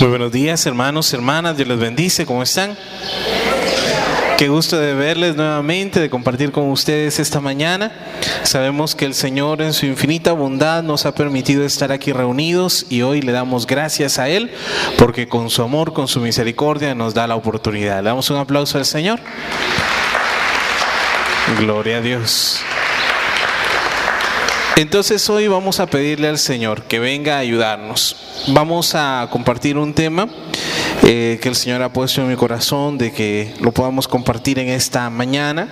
Muy buenos días, hermanos, hermanas. Dios les bendice. ¿Cómo están? Qué gusto de verles nuevamente, de compartir con ustedes esta mañana. Sabemos que el Señor en su infinita bondad nos ha permitido estar aquí reunidos y hoy le damos gracias a Él porque con su amor, con su misericordia nos da la oportunidad. Le damos un aplauso al Señor. Gloria a Dios. Entonces hoy vamos a pedirle al Señor que venga a ayudarnos. Vamos a compartir un tema eh, que el Señor ha puesto en mi corazón de que lo podamos compartir en esta mañana.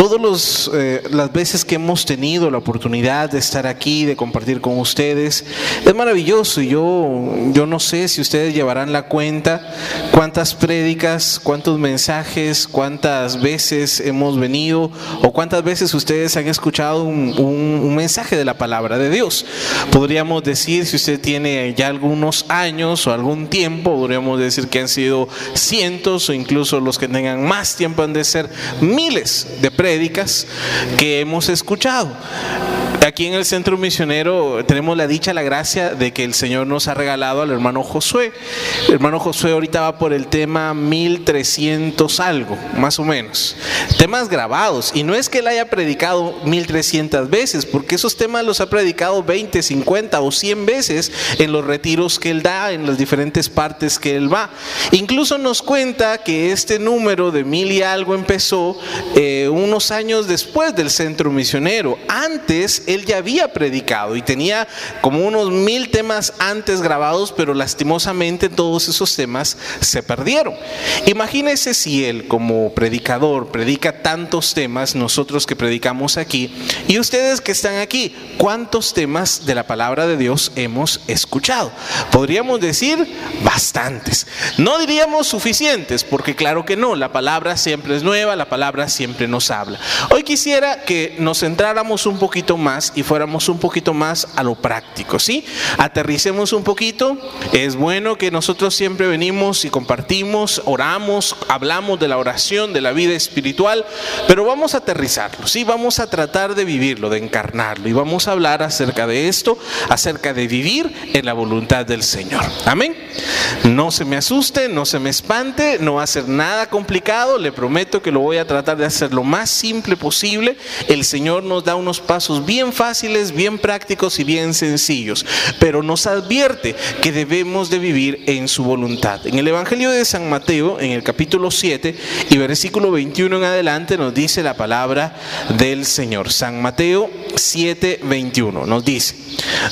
Todas eh, las veces que hemos tenido la oportunidad de estar aquí, de compartir con ustedes, es maravilloso. Yo, yo no sé si ustedes llevarán la cuenta cuántas prédicas, cuántos mensajes, cuántas veces hemos venido o cuántas veces ustedes han escuchado un, un mensaje de la palabra de Dios. Podríamos decir, si usted tiene ya algunos años o algún tiempo, podríamos decir que han sido cientos o incluso los que tengan más tiempo han de ser miles de prédicas que hemos escuchado. Aquí en el centro misionero tenemos la dicha, la gracia de que el Señor nos ha regalado al hermano Josué. El hermano Josué ahorita va por el tema 1300 algo, más o menos. Temas grabados. Y no es que él haya predicado 1300 veces, porque esos temas los ha predicado 20, 50 o 100 veces en los retiros que él da, en las diferentes partes que él va. Incluso nos cuenta que este número de mil y algo empezó eh, unos años después del centro misionero. Antes él ya había predicado y tenía como unos mil temas antes grabados, pero lastimosamente todos esos temas se perdieron. Imagínese si él como predicador predica tantos temas, nosotros que predicamos aquí, y ustedes que están aquí, ¿cuántos temas de la palabra de Dios hemos escuchado? Podríamos decir bastantes. No diríamos suficientes, porque claro que no, la palabra siempre es nueva, la palabra siempre nos habla. Hoy quisiera que nos centráramos un poquito más y fuéramos un poquito más a lo práctico, ¿sí? Aterricemos un poquito. Es bueno que nosotros siempre venimos y compartimos, oramos, hablamos de la oración, de la vida espiritual, pero vamos a aterrizarlo, ¿sí? Vamos a tratar de vivirlo, de encarnarlo y vamos a hablar acerca de esto, acerca de vivir en la voluntad del Señor. Amén. No se me asuste, no se me espante, no va a ser nada complicado, le prometo que lo voy a tratar de hacer lo más simple posible. El Señor nos da unos pasos bien fáciles, bien prácticos y bien sencillos, pero nos advierte que debemos de vivir en su voluntad. En el Evangelio de San Mateo, en el capítulo 7 y versículo 21 en adelante, nos dice la palabra del Señor. San Mateo 7, 21 nos dice,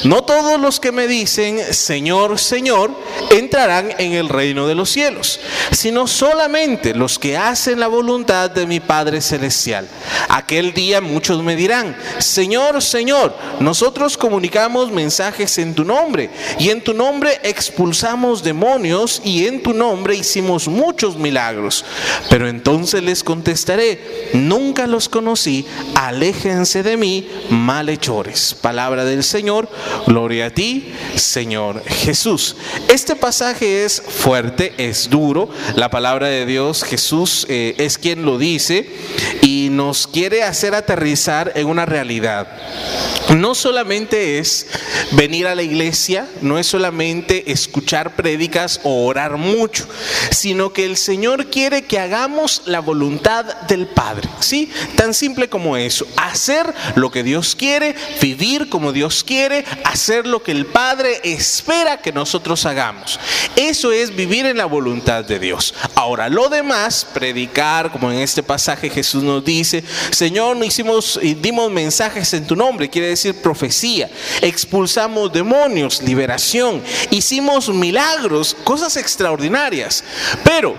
no todos los que me dicen, Señor, Señor, entrarán en el reino de los cielos, sino solamente los que hacen la voluntad de mi Padre Celestial. Aquel día muchos me dirán, Señor, Señor, nosotros comunicamos mensajes en tu nombre y en tu nombre expulsamos demonios y en tu nombre hicimos muchos milagros. Pero entonces les contestaré, nunca los conocí, aléjense de mí, malhechores. Palabra del Señor, gloria a ti, Señor Jesús. Este pasaje es fuerte, es duro. La palabra de Dios, Jesús eh, es quien lo dice y nos quiere hacer aterrizar en una realidad no solamente es venir a la iglesia, no es solamente escuchar prédicas o orar mucho, sino que el Señor quiere que hagamos la voluntad del Padre, ¿sí? Tan simple como eso, hacer lo que Dios quiere, vivir como Dios quiere, hacer lo que el Padre espera que nosotros hagamos. Eso es vivir en la voluntad de Dios. Ahora, lo demás, predicar, como en este pasaje Jesús nos dice, Señor, no hicimos y dimos mensajes en tu nombre, quiere decir profecía, expulsamos demonios, liberación, hicimos milagros, cosas extraordinarias. Pero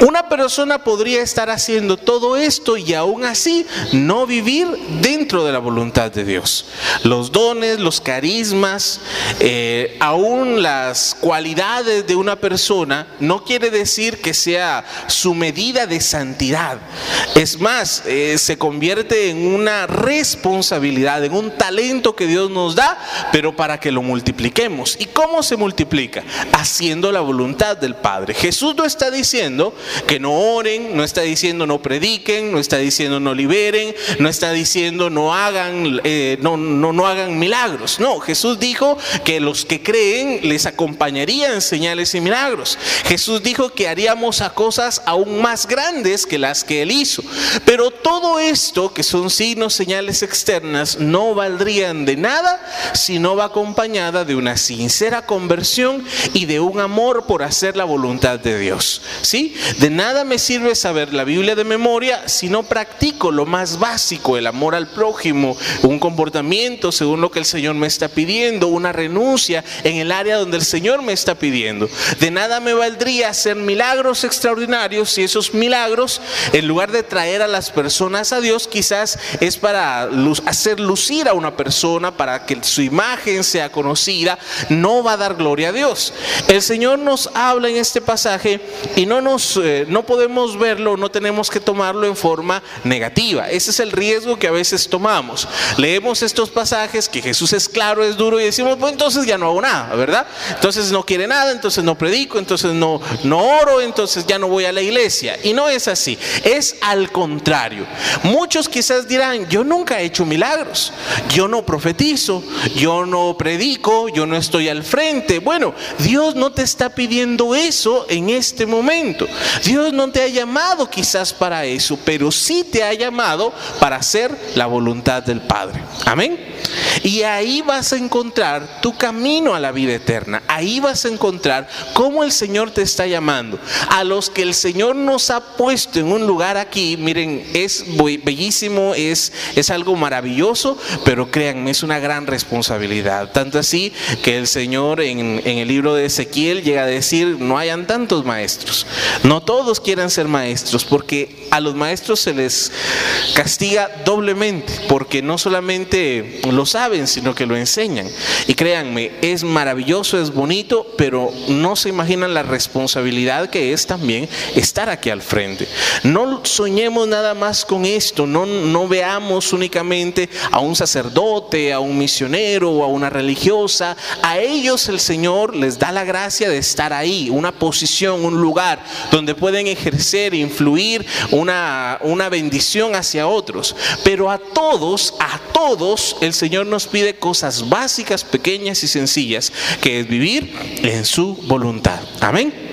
una persona podría estar haciendo todo esto y aún así no vivir dentro de la voluntad de Dios. Los dones, los carismas, eh, aún las cualidades de una persona no quiere decir que sea su medida de santidad. Es más, eh, se convierte en una responsabilidad, en un talento que Dios nos da, pero para que lo multipliquemos. ¿Y cómo se multiplica? Haciendo la voluntad del Padre. Jesús no está diciendo que no oren, no está diciendo no prediquen, no está diciendo no liberen, no está diciendo no hagan, eh, no, no, no hagan milagros. No, Jesús dijo que los que creen les acompañarían señales y milagros. Jesús dijo que haríamos a cosas aún más grandes que las que él hizo. Pero todo esto, que son signos, señales externas, no valdrían de nada si no va acompañada de una sincera conversión y de un amor por hacer la voluntad de Dios. ¿Sí? De nada me sirve saber la Biblia de memoria si no practico lo más básico, el amor al prójimo, un comportamiento según lo que el Señor me está pidiendo, una renuncia en el área donde el Señor me está pidiendo. De nada me valdría hacer milagros extraordinarios si esos milagros, en lugar de traer a las personas a Dios, quizás es para hacer lucir a una persona, para que su imagen sea conocida, no va a dar gloria a Dios. El Señor nos habla en este pasaje y no nos eh, no podemos verlo, no tenemos que tomarlo en forma negativa. Ese es el riesgo que a veces tomamos. Leemos estos pasajes que Jesús es claro, es duro y decimos, pues entonces ya no hago nada, ¿verdad? Entonces no quiere nada, entonces no predico, entonces no no oro, entonces ya no voy a la iglesia. Y no es así, es al contrario. Muchos quizás dirán, yo nunca he hecho milagros, yo no profetizo, yo no predico, yo no estoy al frente. Bueno, Dios no te está pidiendo eso en este momento. Dios no te ha llamado quizás para eso, pero sí te ha llamado para hacer la voluntad del Padre. Amén. Y ahí vas a encontrar tu camino a la vida eterna. Ahí vas a encontrar cómo el Señor te está llamando. A los que el Señor nos ha puesto en un lugar aquí, miren, es bellísimo, es, es algo maravilloso, pero créanme, es una gran responsabilidad. Tanto así que el Señor en, en el libro de Ezequiel llega a decir, no hayan tantos maestros. No todos quieran ser maestros, porque a los maestros se les castiga doblemente, porque no solamente lo saben, sino que lo enseñan. Y créanme, es maravilloso, es bonito, pero no se imaginan la responsabilidad que es también estar aquí al frente. No soñemos nada más con esto, no, veamos únicamente a un sacerdote, a un misionero o a una religiosa. A ellos el Señor les da la gracia de estar ahí, una posición, un lugar donde pueden ejercer, influir una bendición hacia otros. Pero a todos, a todos el Señor nos pide cosas básicas, pequeñas y sencillas, que es vivir en su voluntad. Amén.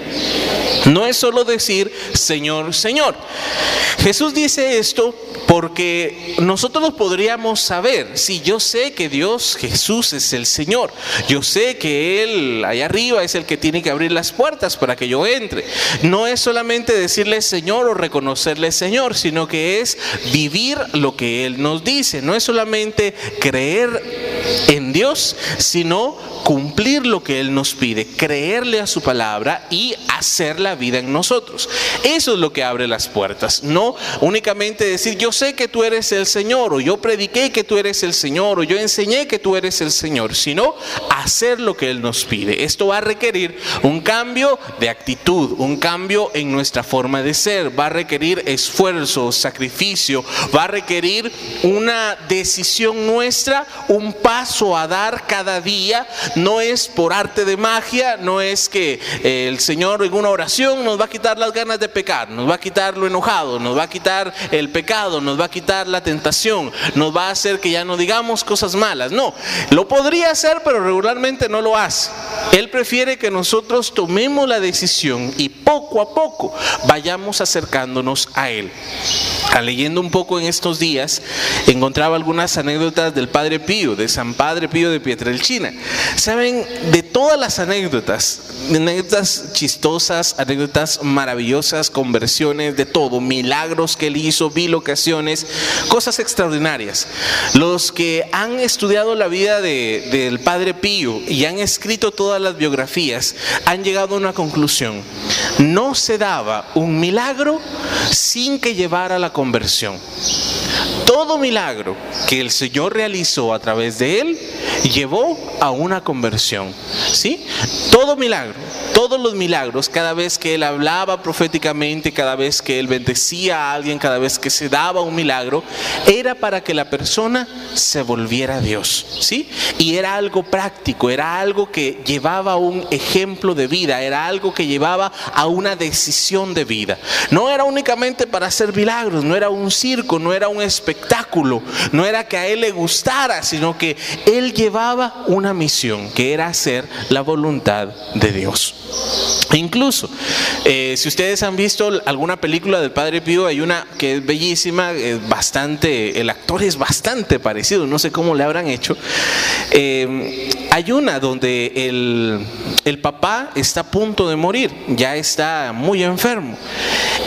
No es solo decir Señor, Señor. Jesús dice esto porque nosotros podríamos saber, si yo sé que Dios, Jesús es el Señor, yo sé que Él allá arriba es el que tiene que abrir las puertas para que yo entre. No es solamente decirle Señor o reconocerle Señor, sino que es vivir lo que Él nos dice. No es solamente creer en Dios, sino cumplir lo que Él nos pide, creerle a su palabra y hacer la vida en nosotros. Eso es lo que abre las puertas. No únicamente decir yo sé que tú eres el Señor o yo prediqué que tú eres el Señor o yo enseñé que tú eres el Señor, sino hacer lo que Él nos pide. Esto va a requerir un cambio de actitud, un cambio en nuestra forma de ser, va a requerir esfuerzo, sacrificio, va a requerir una decisión nuestra, un paso a dar cada día no es por arte de magia, no es que eh, el Señor en una oración nos va a quitar las ganas de pecar, nos va a quitar lo enojado, nos va a quitar el pecado, nos va a quitar la tentación, nos va a hacer que ya no digamos cosas malas. No, lo podría hacer, pero regularmente no lo hace. Él prefiere que nosotros tomemos la decisión y poco a poco vayamos acercándonos a Él. A leyendo un poco en estos días, encontraba algunas anécdotas del Padre Pío, de San Padre Pío de Pietrelcina. Saben, de todas las anécdotas, anécdotas chistosas, anécdotas maravillosas, conversiones, de todo, milagros que él hizo, bilocaciones, cosas extraordinarias. Los que han estudiado la vida de, del Padre Pío y han escrito todas las biografías, han llegado a una conclusión. No se daba un milagro sin que llevara la conversión. Todo milagro que el Señor realizó a través de él llevó a una conversión. ¿Sí? Todo milagro todos los milagros, cada vez que él hablaba proféticamente, cada vez que él bendecía a alguien, cada vez que se daba un milagro, era para que la persona se volviera a Dios, ¿sí? Y era algo práctico, era algo que llevaba un ejemplo de vida, era algo que llevaba a una decisión de vida. No era únicamente para hacer milagros, no era un circo, no era un espectáculo, no era que a él le gustara, sino que él llevaba una misión, que era hacer la voluntad de Dios. E incluso, eh, si ustedes han visto alguna película del Padre Pío, hay una que es bellísima, es bastante, el actor es bastante parecido, no sé cómo le habrán hecho. Eh, hay una donde el, el papá está a punto de morir, ya está muy enfermo.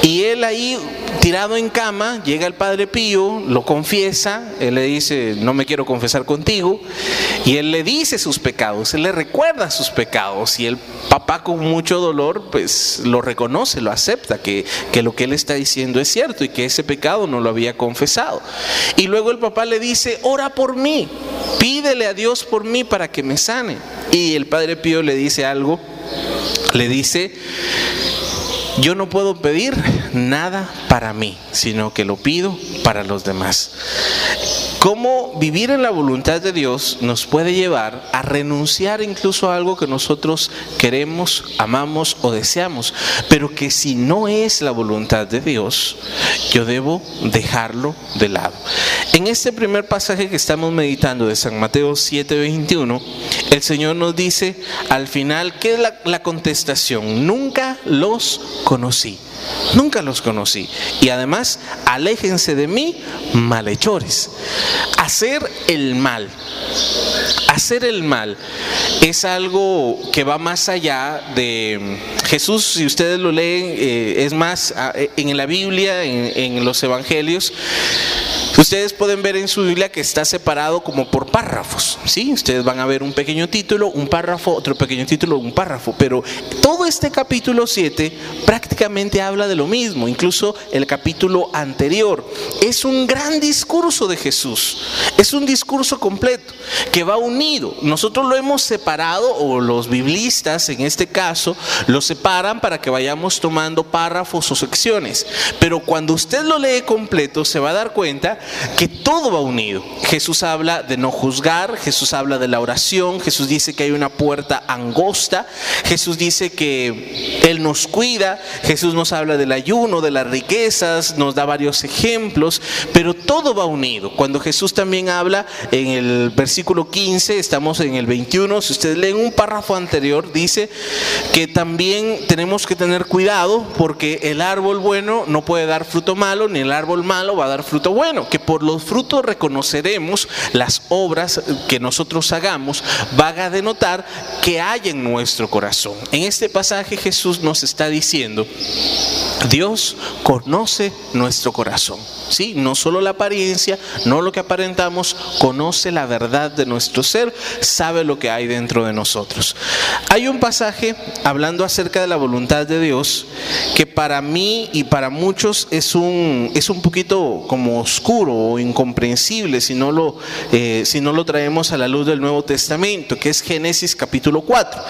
Y él ahí, tirado en cama, llega el Padre Pío, lo confiesa, él le dice, no me quiero confesar contigo, y él le dice sus pecados, él le recuerda sus pecados, y el papá con mucho dolor, pues lo reconoce, lo acepta, que, que lo que él está diciendo es cierto y que ese pecado no lo había confesado. Y luego el papá le dice, ora por mí, pídele a Dios por mí para que me sane. Y el Padre Pío le dice algo, le dice, yo no puedo pedir nada para mí, sino que lo pido para los demás. Cómo vivir en la voluntad de Dios nos puede llevar a renunciar incluso a algo que nosotros queremos, amamos o deseamos, pero que si no es la voluntad de Dios, yo debo dejarlo de lado. En este primer pasaje que estamos meditando de San Mateo 7:21, el Señor nos dice al final, ¿qué es la, contestación? Nunca los conocí. Nunca los conocí. Y además, aléjense de mí, malhechores. Hacer el mal. Hacer el mal es algo que va más allá de Jesús, si ustedes lo leen, eh, es más, en la Biblia, en los Evangelios, Ustedes pueden ver en su Biblia que está separado como por párrafos, ¿sí? Ustedes van a ver un pequeño título, un párrafo, otro pequeño título, un párrafo, pero todo este capítulo 7 prácticamente habla de lo mismo, incluso el capítulo anterior. Es un gran discurso de Jesús, es un discurso completo que va unido. Nosotros lo hemos separado, o los biblistas en este caso, lo separan para que vayamos tomando párrafos o secciones, pero cuando usted lo lee completo se va a dar cuenta que todo va unido. Jesús habla de no juzgar, Jesús habla de la oración, Jesús dice que hay una puerta angosta, Jesús dice que Él nos cuida, Jesús nos habla del ayuno, de las riquezas, nos da varios ejemplos, pero todo va unido. Cuando Jesús también habla en el versículo 15, estamos en el 21, si ustedes leen un párrafo anterior, dice que también tenemos que tener cuidado porque el árbol bueno no puede dar fruto malo, ni el árbol malo va a dar fruto bueno por los frutos reconoceremos las obras que nosotros hagamos, va a denotar que hay en nuestro corazón. En este pasaje Jesús nos está diciendo, Dios conoce nuestro corazón. ¿sí? No solo la apariencia, no lo que aparentamos, conoce la verdad de nuestro ser, sabe lo que hay dentro de nosotros. Hay un pasaje hablando acerca de la voluntad de Dios que para mí y para muchos es un, es un poquito como oscuro o incomprensible si no, lo, eh, si no lo traemos a la luz del Nuevo Testamento, que es Génesis capítulo 4.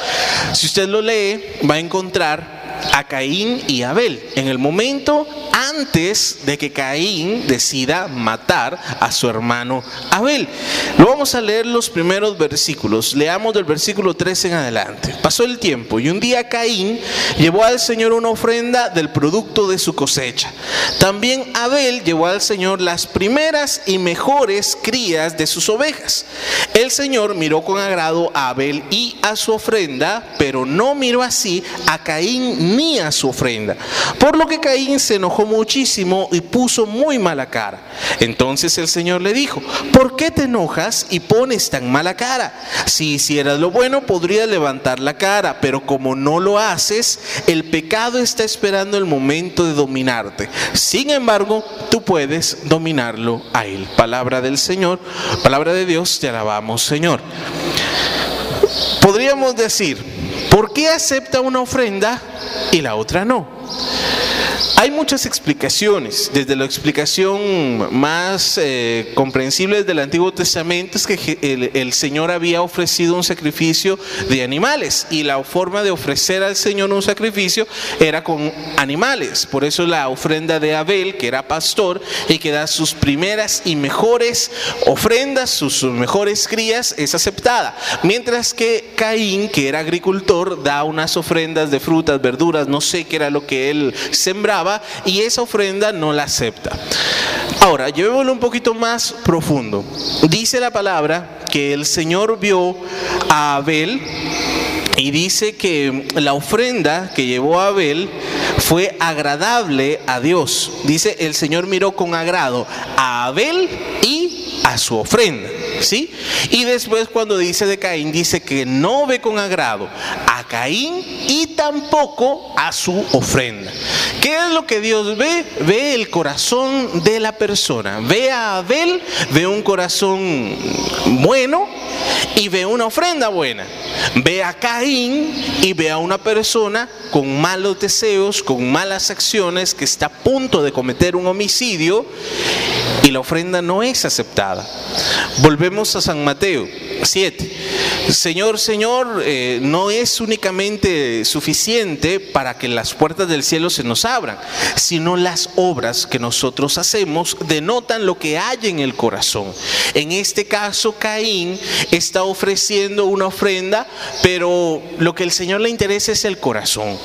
Si usted lo lee, va a encontrar a Caín y Abel. En el momento antes de que Caín decida matar a su hermano Abel. Lo vamos a leer los primeros versículos. Leamos del versículo 3 en adelante. Pasó el tiempo y un día Caín llevó al Señor una ofrenda del producto de su cosecha. También Abel llevó al Señor las primeras y mejores crías de sus ovejas. El Señor miró con agrado a Abel y a su ofrenda, pero no miró así a Caín ni a su ofrenda. Por lo que Caín se enojó muchísimo y puso muy mala cara. Entonces el Señor le dijo, ¿por qué te enojas y pones tan mala cara? Si hicieras lo bueno, podrías levantar la cara, pero como no lo haces, el pecado está esperando el momento de dominarte. Sin embargo, tú puedes dominarlo a él. Palabra del Señor, palabra de Dios, te alabamos, Señor. Podríamos decir, ¿por qué acepta una ofrenda y la otra no? Hay muchas explicaciones, desde la explicación más eh, comprensible del Antiguo Testamento es que el, el, Señor había ofrecido un sacrificio de animales y la forma de ofrecer al Señor un sacrificio era con animales. Por eso la ofrenda de Abel, que era pastor y que da sus primeras y mejores ofrendas, sus mejores crías, es aceptada. Mientras que Caín, que era agricultor, da unas ofrendas de frutas, verduras, no sé qué era lo que él sembraba y esa ofrenda no la acepta. Ahora, llevémoslo un poquito más profundo. Dice la palabra que el Señor vio a Abel y dice que la ofrenda que llevó a Abel fue agradable a Dios. Dice, el Señor miró con agrado a Abel y a su ofrenda. ¿Sí? Y después cuando dice de Caín, dice que no ve con agrado a Caín y tampoco a su ofrenda. ¿Qué es lo que Dios ve? Ve el corazón de la persona. Ve a Abel, ve un corazón bueno y ve una ofrenda buena. Ve a Caín y ve a una persona con malos deseos, con malas acciones, que está a punto de cometer un homicidio y la ofrenda no es aceptada. Volvemos a San Mateo 7. Señor, Señor, eh, no es únicamente suficiente para que las puertas del cielo se nos abran, sino las obras que nosotros hacemos denotan lo que hay en el corazón. En este caso, Caín está ofreciendo una ofrenda, pero lo que el Señor le interesa es el corazón.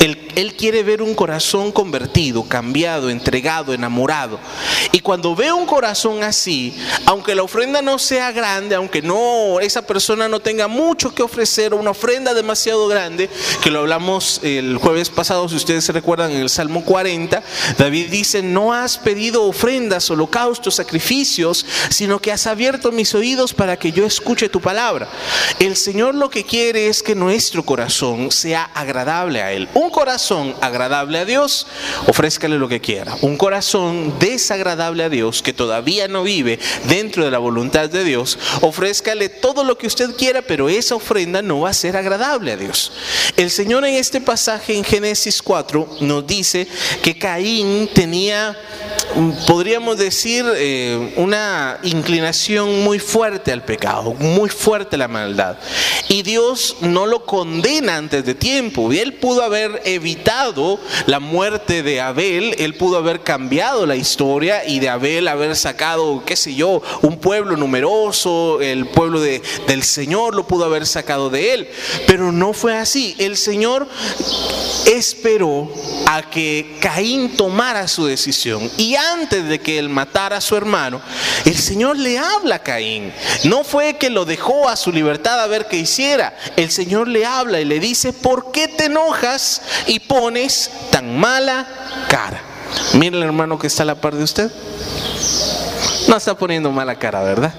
El él quiere ver un corazón convertido, cambiado, entregado, enamorado. Y cuando ve un corazón así, aunque la ofrenda no sea grande, aunque no esa persona no tenga mucho que ofrecer, una ofrenda demasiado grande, que lo hablamos el jueves pasado, si ustedes se recuerdan en el Salmo 40, David dice, no has pedido ofrendas, holocaustos, sacrificios, sino que has abierto mis oídos para que yo escuche tu palabra. El Señor lo que quiere es que nuestro corazón sea agradable a Él. Un corazón agradable a Dios, ofrézcale lo que quiera. Un corazón desagradable a Dios, que todavía no vive dentro de la voluntad de Dios, ofrézcale todo lo que usted quiera, pero esa ofrenda no va a ser agradable a Dios. El Señor en este pasaje en Génesis 4 nos dice que Caín tenía podríamos decir, eh, una inclinación muy fuerte al pecado, muy fuerte a la maldad. Y Dios no lo condena antes de tiempo. Y él pudo haber evitado la muerte de Abel, él pudo haber cambiado la historia y de Abel haber sacado, qué sé yo, un pueblo numeroso, el pueblo de, del Señor lo pudo haber sacado de él. Pero no fue así. El Señor esperó a que Caín tomara su decisión. Y antes de que él matara a su hermano, el Señor le habla a Caín. No fue que lo dejó a su libertad a ver qué hiciera. El Señor le habla y le dice, ¿por qué te enojas pones tan mala cara? Mira el hermano que está a la par de usted. No está poniendo mala cara, ¿verdad?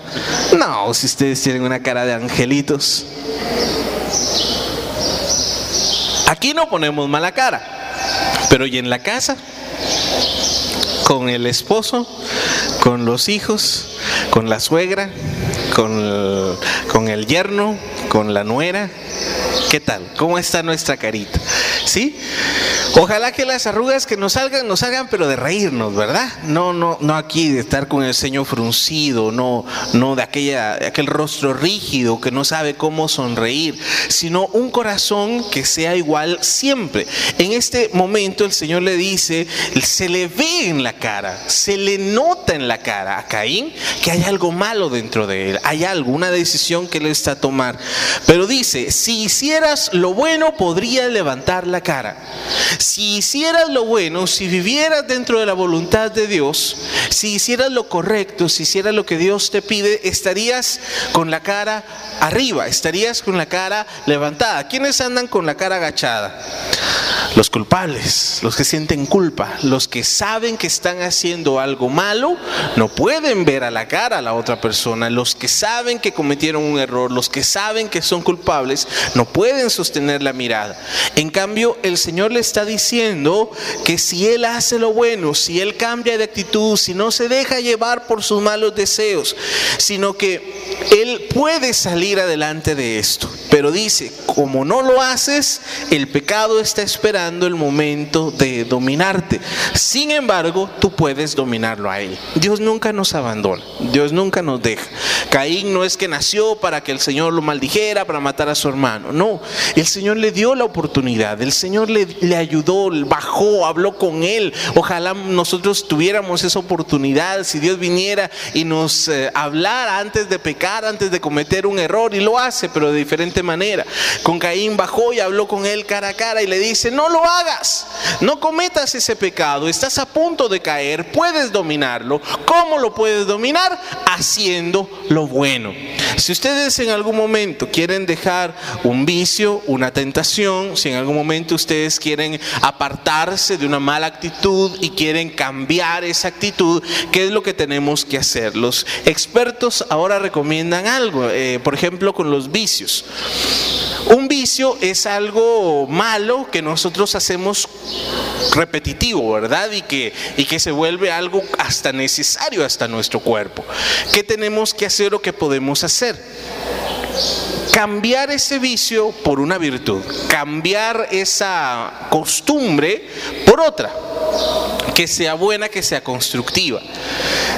No, si ustedes tienen una cara de angelitos. Aquí no ponemos mala cara, pero ¿y en la casa? Con el esposo, con los hijos, con la suegra, con con el yerno, con la nuera. ¿Qué tal? ¿Cómo está nuestra carita? ¿Sí? Ojalá que las arrugas que nos salgan, nos salgan, pero de reírnos, ¿verdad? No, no, no aquí de estar con el ceño fruncido, no, no de aquella, aquel rostro rígido que no sabe cómo sonreír, sino un corazón que sea igual siempre. En este momento el Señor le dice, se le ve en la cara, se le nota en la cara a Caín que hay algo malo dentro de él, hay alguna decisión que le está a tomar. Pero dice, si hicieras lo bueno, podría levantar la cara si hicieras lo bueno, si vivieras dentro de la voluntad de Dios, si hicieras lo correcto, si hicieras lo que Dios te pide, estarías con la cara arriba, estarías con la cara levantada. ¿Quiénes andan con la cara agachada? Los culpables, los que sienten culpa, los que saben que están haciendo algo malo, no pueden ver a la cara a la otra persona. Los que saben que cometieron un error, los que saben que son culpables, no pueden sostener la mirada. En cambio, el Señor le está diciendo que si Él hace lo bueno, si Él cambia de actitud, si no se deja llevar por sus malos deseos, sino que Él puede salir adelante de esto. pero dice, como no lo haces, el pecado está esperando el momento de dominarte. Sin embargo, tú puedes dominarlo a él. Dios nunca nos abandona, Dios nunca nos deja. Caín no es que nació para que el Señor lo maldijera, para matar a su hermano. No, el Señor le dio la oportunidad, el Señor le ayudó, bajó, habló con él. Ojalá nosotros tuviéramos esa oportunidad, si Dios viniera y nos eh, hablara antes de pecar, antes de cometer un error, y lo hace, pero de diferente manera. Con Caín bajó y habló con él cara a cara y le dice, no lo hagas, no cometas ese pecado, estás a punto de caer, puedes dominarlo. ¿Cómo lo puedes dominar? Haciendo lo bueno. Si ustedes en algún momento quieren dejar un vicio, una tentación, si en algún momento ustedes quieren apartarse de una mala actitud y quieren cambiar esa actitud, ¿qué es lo que tenemos que hacer? Los expertos ahora recomiendan algo, eh, por ejemplo, con los vicios. Un vicio es algo malo que nosotros hacemos repetitivo, ¿verdad? Y que, y que se vuelve algo hasta necesario hasta nuestro cuerpo. ¿Qué tenemos que hacer o qué podemos hacer? Cambiar ese vicio por una virtud, cambiar esa costumbre por otra, que sea buena, que sea constructiva.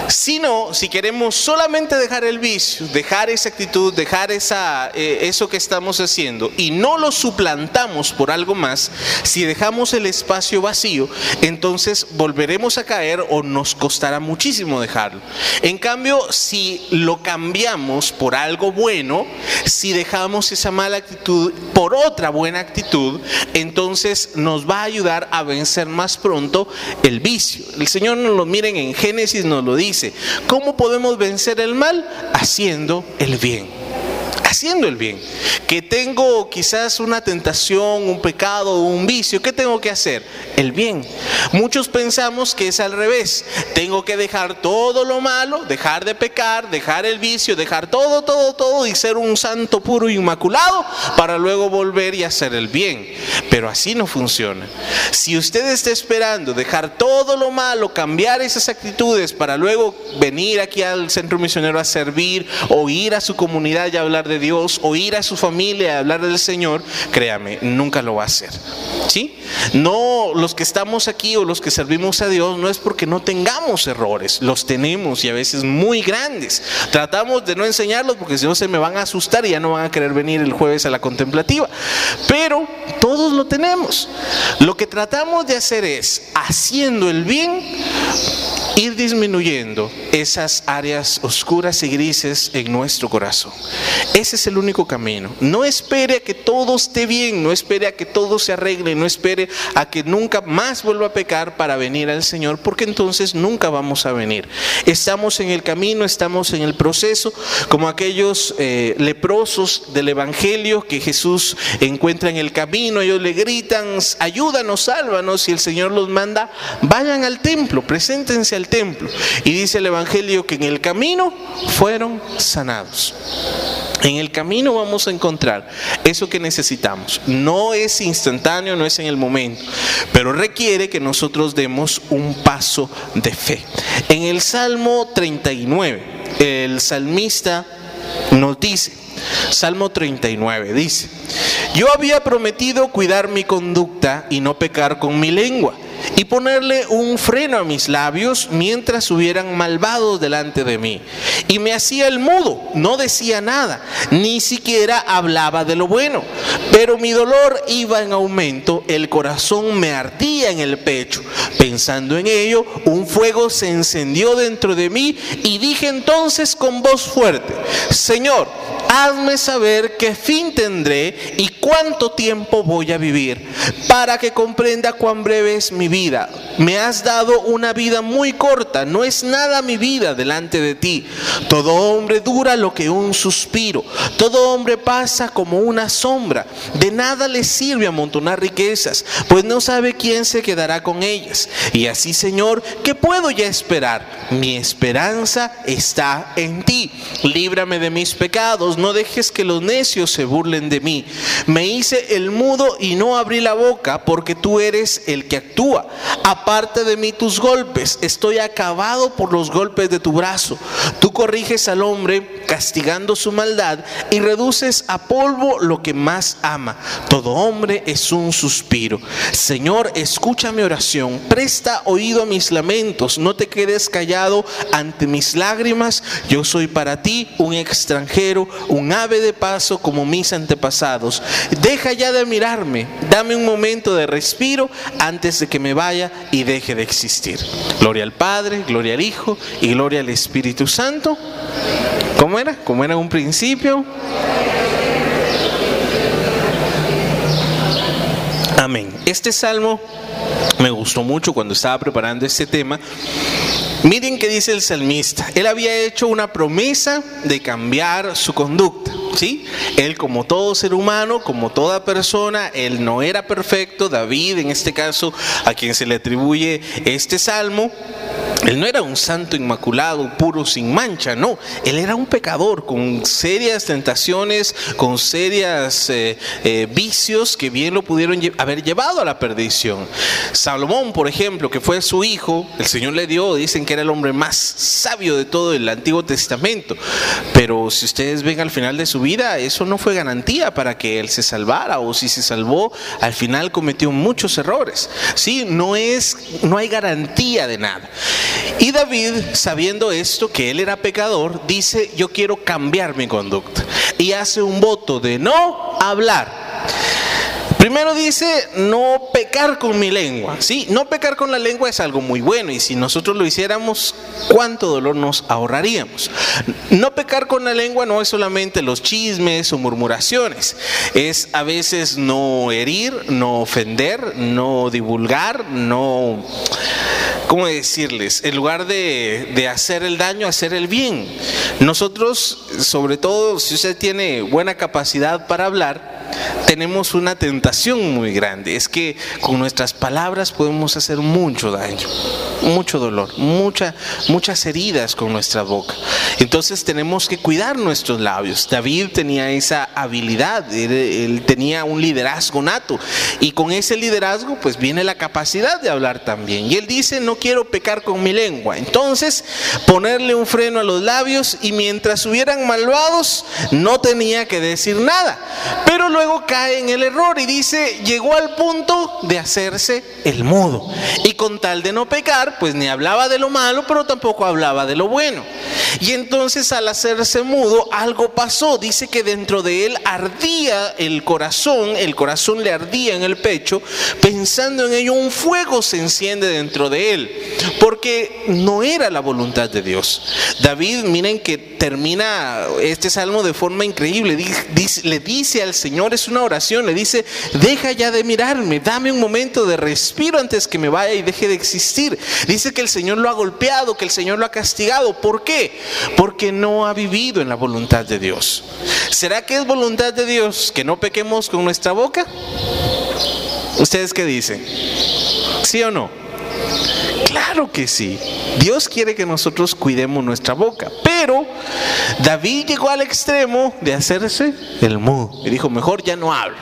Si no, si queremos solamente dejar el vicio, dejar esa actitud, dejar esa, eh, eso que estamos haciendo y no lo suplantamos por algo más, si dejamos el espacio vacío, entonces volveremos a caer o nos costará muchísimo dejarlo. En cambio, si lo cambiamos por algo bueno, si dejamos esa mala actitud por otra buena actitud, entonces nos va a ayudar a vencer más pronto el vicio. El Señor nos lo miren en Génesis, nos lo dice ¿cómo podemos vencer el mal? Haciendo el bien haciendo el bien. Que tengo quizás una tentación, un pecado, un vicio, ¿qué tengo que hacer? El bien. Muchos pensamos que es al revés. Tengo que dejar todo lo malo, dejar de pecar, dejar el vicio, dejar todo, todo, todo y ser un santo puro y inmaculado para luego volver y hacer el bien. Pero así no funciona. Si usted está esperando dejar todo lo malo, cambiar esas actitudes para luego venir aquí al centro misionero a servir o ir a su comunidad y hablar de Dios o ir a su familia a hablar del Señor, créame, nunca lo va a hacer. ¿Sí? No, los que estamos aquí o los que servimos a Dios no es porque no tengamos errores, los tenemos y a veces muy grandes. Tratamos de no enseñarlos porque si no se me van a asustar y ya no van a querer venir el jueves a la contemplativa. Pero todos lo tenemos. Lo que tratamos de hacer es, haciendo el bien, ir disminuyendo esas áreas oscuras y grises en nuestro corazón. Ese es el único camino. No espere a que todo esté bien, no espere a que todo se arregle, no espere a que nunca más vuelva a pecar para venir al Señor, porque entonces nunca vamos a venir. Estamos en el camino, estamos en el proceso, como aquellos eh, leprosos del Evangelio que Jesús encuentra en el camino, ellos le gritan, ayúdanos, sálvanos, y el Señor los manda, vayan al templo, preséntense al templo. Y dice el Evangelio que en el camino fueron sanados. En el camino vamos a encontrar eso que necesitamos. No es instantáneo, no es en el momento, pero requiere que nosotros demos un paso de fe. En el Salmo 39, el salmista nos dice, Salmo 39 dice, yo había prometido cuidar mi conducta y no pecar con mi lengua y ponerle un freno a mis labios mientras hubieran malvados delante de mí. Y me hacía el mudo, no decía nada, ni siquiera hablaba de lo bueno. Pero mi dolor iba en aumento, el corazón me ardía en el pecho. Pensando en ello, un fuego se encendió dentro de mí y dije entonces con voz fuerte, Señor, hazme saber qué fin tendré y cuánto tiempo voy a vivir, para que comprenda cuán breve es mi vida. Me has dado una vida muy corta, no es nada mi vida delante de ti. Todo hombre dura lo que un suspiro, todo hombre pasa como una sombra. De nada le sirve amontonar riquezas, pues no sabe quién se quedará con ellas. Y así, Señor, ¿qué puedo ya esperar? Mi esperanza está en ti. Líbrame de mis pecados no dejes que los necios se burlen de mí. Me hice el mudo y no abrí la boca, porque tú eres el que actúa. Aparte de mí tus golpes, estoy acabado por los golpes de tu brazo. Tú corriges al hombre castigando su maldad y reduces a polvo lo que más ama. Todo hombre es un suspiro. Señor, escucha mi oración, presta oído a mis lamentos, no te quedes callado ante mis lágrimas. Yo soy para ti un extranjero, un ave de paso como mis antepasados. Deja ya de mirarme, dame un momento de respiro antes de que me vaya y deje de existir. Gloria al Padre, gloria al Hijo y gloria al Espíritu Santo. ¿Cómo era? ¿Cómo era un principio? Amén. Este salmo me gustó mucho cuando estaba preparando este tema. Miren qué dice el salmista. Él había hecho una promesa de cambiar su conducta. ¿Sí? Él como todo ser humano, como toda persona, él no era perfecto. David, en este caso, a quien se le atribuye este salmo, él no era un santo inmaculado, puro, sin mancha, no. Él era un pecador con serias tentaciones, con serias eh, eh, vicios que bien lo pudieron haber llevado a la perdición. Salomón, por ejemplo, que fue su hijo, el Señor le dio, dicen que era el hombre más sabio de todo el Antiguo Testamento. Pero si ustedes ven al final de su vida, eso no fue garantía para que él se salvara, o si se salvó, al final cometió muchos errores. Sí, no es, no hay garantía de nada. Y David, sabiendo esto, que él era pecador, dice, yo quiero cambiar mi conducta. Y hace un voto de no hablar. Primero dice no pecar con mi lengua. Sí, no pecar con la lengua es algo muy bueno y si nosotros lo hiciéramos, ¿cuánto dolor nos ahorraríamos? No pecar con la lengua no es solamente los chismes o murmuraciones, es a veces no herir, no ofender, no divulgar, no ¿cómo decirles? En lugar de, de, hacer el daño, hacer el bien. Nosotros, sobre todo, si usted tiene buena capacidad para hablar, tenemos una tentación muy grande. Es que con nuestras palabras podemos hacer mucho daño, mucho dolor, mucha, muchas heridas con nuestra boca. Entonces tenemos que cuidar nuestros labios. David tenía esa habilidad, él, tenía un liderazgo nato. Y con ese liderazgo pues viene la capacidad de hablar también. Y él dice, no quiero pecar con mi lengua. Entonces ponerle un freno a los labios y mientras hubieran malvados no tenía que decir nada. Pero luego cae en el error y dice, llegó al punto de hacerse el mudo. Y con tal de no pecar, pues ni hablaba de lo malo, pero tampoco hablaba de lo bueno. Y entonces al hacerse mudo, algo pasó. Dice que dentro de él ardía el corazón, el corazón le ardía en el pecho, pensando en ello, un fuego se enciende dentro de él, porque no era la voluntad de Dios. David, miren que termina este salmo de forma increíble, le dice al Señor, es una oración, le dice, deja ya de mirarme, dame un momento de respiro antes que me vaya y deje de existir. Dice que el Señor lo ha golpeado, que el Señor lo ha castigado. ¿Por qué? Porque no ha vivido en la voluntad de Dios. ¿Será que es voluntad de Dios que no pequemos con nuestra boca? ¿Ustedes qué dicen? ¿Sí o no? Claro que sí. Dios quiere que nosotros cuidemos nuestra boca. Pero David llegó al extremo de hacerse el mudo. Y dijo, mejor ya no hablo.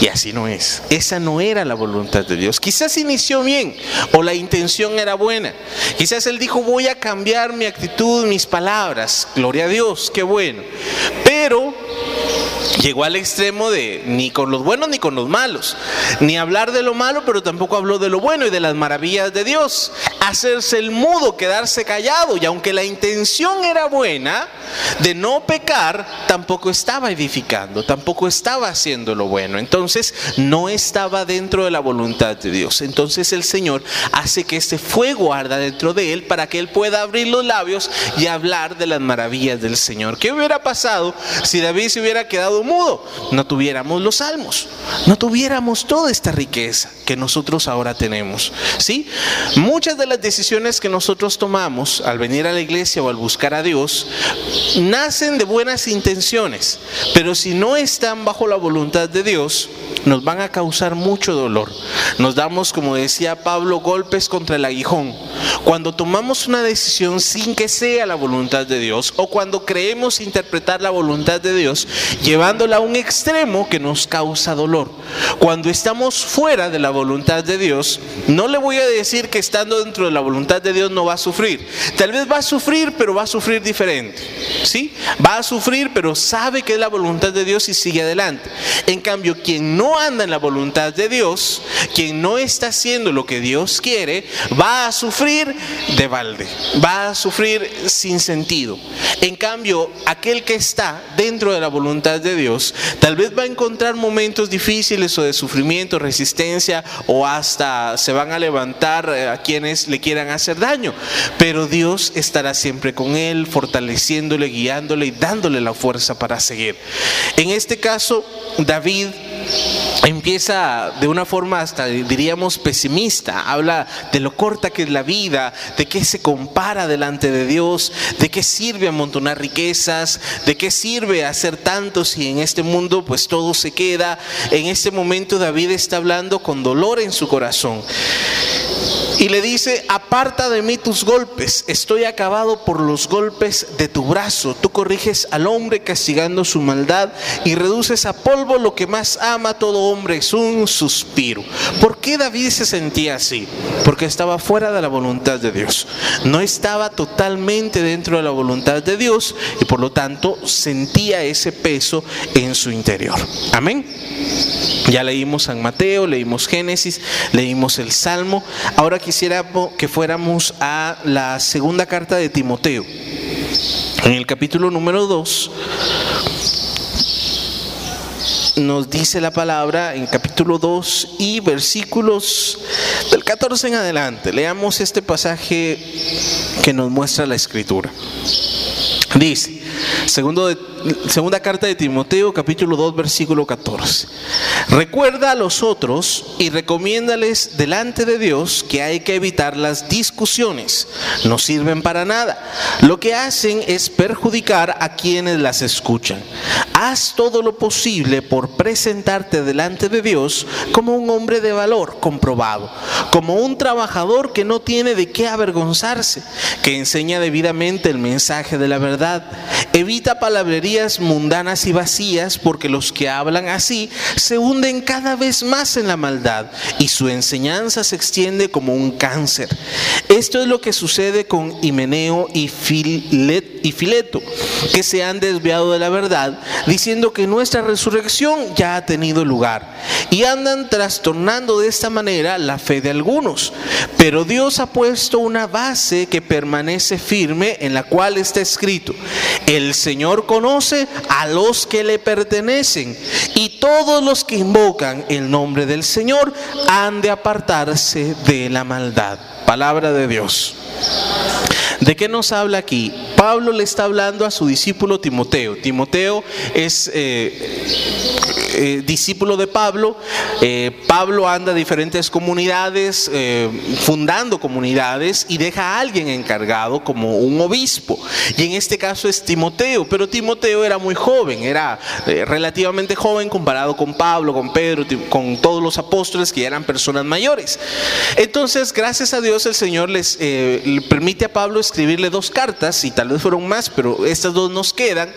Y así no es. Esa no era la voluntad de Dios. Quizás inició bien o la intención era buena. Quizás él dijo, voy a cambiar mi actitud, mis palabras. Gloria a Dios, qué bueno. Pero llegó al extremo de ni con los buenos ni con los malos, ni hablar de lo malo, pero tampoco habló de lo bueno y de las maravillas de Dios, hacerse el mudo, quedarse callado, y aunque la intención era buena de no pecar, tampoco estaba edificando, tampoco estaba haciendo lo bueno, entonces no estaba dentro de la voluntad de Dios. Entonces el Señor hace que este fuego arda dentro de él para que él pueda abrir los labios y hablar de las maravillas del Señor. ¿Qué hubiera pasado si David se hubiera quedado mudo, no tuviéramos los salmos, no tuviéramos toda esta riqueza que nosotros ahora tenemos. ¿sí? Muchas de las decisiones que nosotros tomamos al venir a la iglesia o al buscar a Dios nacen de buenas intenciones, pero si no están bajo la voluntad de Dios, nos van a causar mucho dolor. Nos damos, como decía Pablo, golpes contra el aguijón. Cuando tomamos una decisión sin que sea la voluntad de Dios o cuando creemos interpretar la voluntad de Dios, llevándola a un extremo que nos causa dolor. Cuando estamos fuera de la voluntad de Dios, no le voy a decir que estando dentro de la voluntad de Dios no va a sufrir. Tal vez va a sufrir, pero va a sufrir diferente. ¿Sí? Va a sufrir, pero sabe que es la voluntad de Dios y sigue adelante. En cambio, quien no anda en la voluntad de Dios, quien no está haciendo lo que Dios quiere, va a sufrir de balde, va a sufrir sin sentido. En cambio, aquel que está dentro de la voluntad de Dios, tal vez va a encontrar momentos difíciles o de sufrimiento, resistencia o hasta se van a levantar eh, a quienes le quieran hacer daño, pero Dios estará siempre con él, fortaleciéndole, guiándole y dándole la fuerza para seguir. En este caso, David empieza de una forma hasta diríamos pesimista, habla de lo corta que es la vida, de qué se compara delante de Dios, de qué sirve amontonar riquezas, de qué sirve hacer tanto si en este mundo pues todo se queda. En este momento David está hablando con dolor en su corazón. Y le dice, aparta de mí tus golpes, estoy acabado por los golpes de tu brazo. Tú corriges al hombre castigando su maldad y reduces a polvo lo que más ama todo hombre, es un suspiro. ¿Por qué David se sentía así? Porque estaba fuera de la voluntad de Dios. No estaba totalmente dentro de la voluntad de Dios y por lo tanto sentía ese peso en su interior. Amén. Ya leímos San Mateo, leímos Génesis, leímos el Salmo. Ahora quisiera que fuéramos a la segunda carta de Timoteo. En el capítulo número 2 nos dice la palabra en capítulo 2 y versículos del 14 en adelante. Leamos este pasaje que nos muestra la escritura. Dice, segundo segunda carta de Timoteo, capítulo 2, versículo 14. Recuerda a los otros y recomiéndales delante de Dios que hay que evitar las discusiones. No sirven para nada. Lo que hacen es perjudicar a quienes las escuchan. Haz todo lo posible por presentarte delante de Dios como un hombre de valor comprobado, como un trabajador que no tiene de qué avergonzarse, que enseña debidamente el mensaje de la verdad. Evita palabrería mundanas y vacías, porque los que hablan así se hunden cada vez más en la maldad y su enseñanza se extiende como un cáncer. Esto es lo que sucede con Himeneo y, y Fileto, que se han desviado de la verdad, diciendo que nuestra resurrección ya ha tenido lugar y andan trastornando de esta manera la fe de algunos. Pero Dios ha puesto una base que permanece firme en la cual está escrito, el Señor conoce a los que le pertenecen y todos los que invocan el nombre del Señor han de apartarse de la maldad. Palabra de Dios. ¿De qué nos habla aquí? Pablo le está hablando a su discípulo Timoteo. Timoteo es eh, eh, discípulo de Pablo. Eh, Pablo anda a diferentes comunidades, fundando comunidades y deja a alguien encargado como un obispo. Y en este caso es Timoteo, pero Timoteo era muy joven, era relativamente joven comparado con Pablo, con Pedro, con todos los apóstoles que eran personas mayores. Entonces, gracias a Dios el Señor les permite a Pablo escribirle dos cartas, y tal vez fueron más, pero estas dos nos quedan,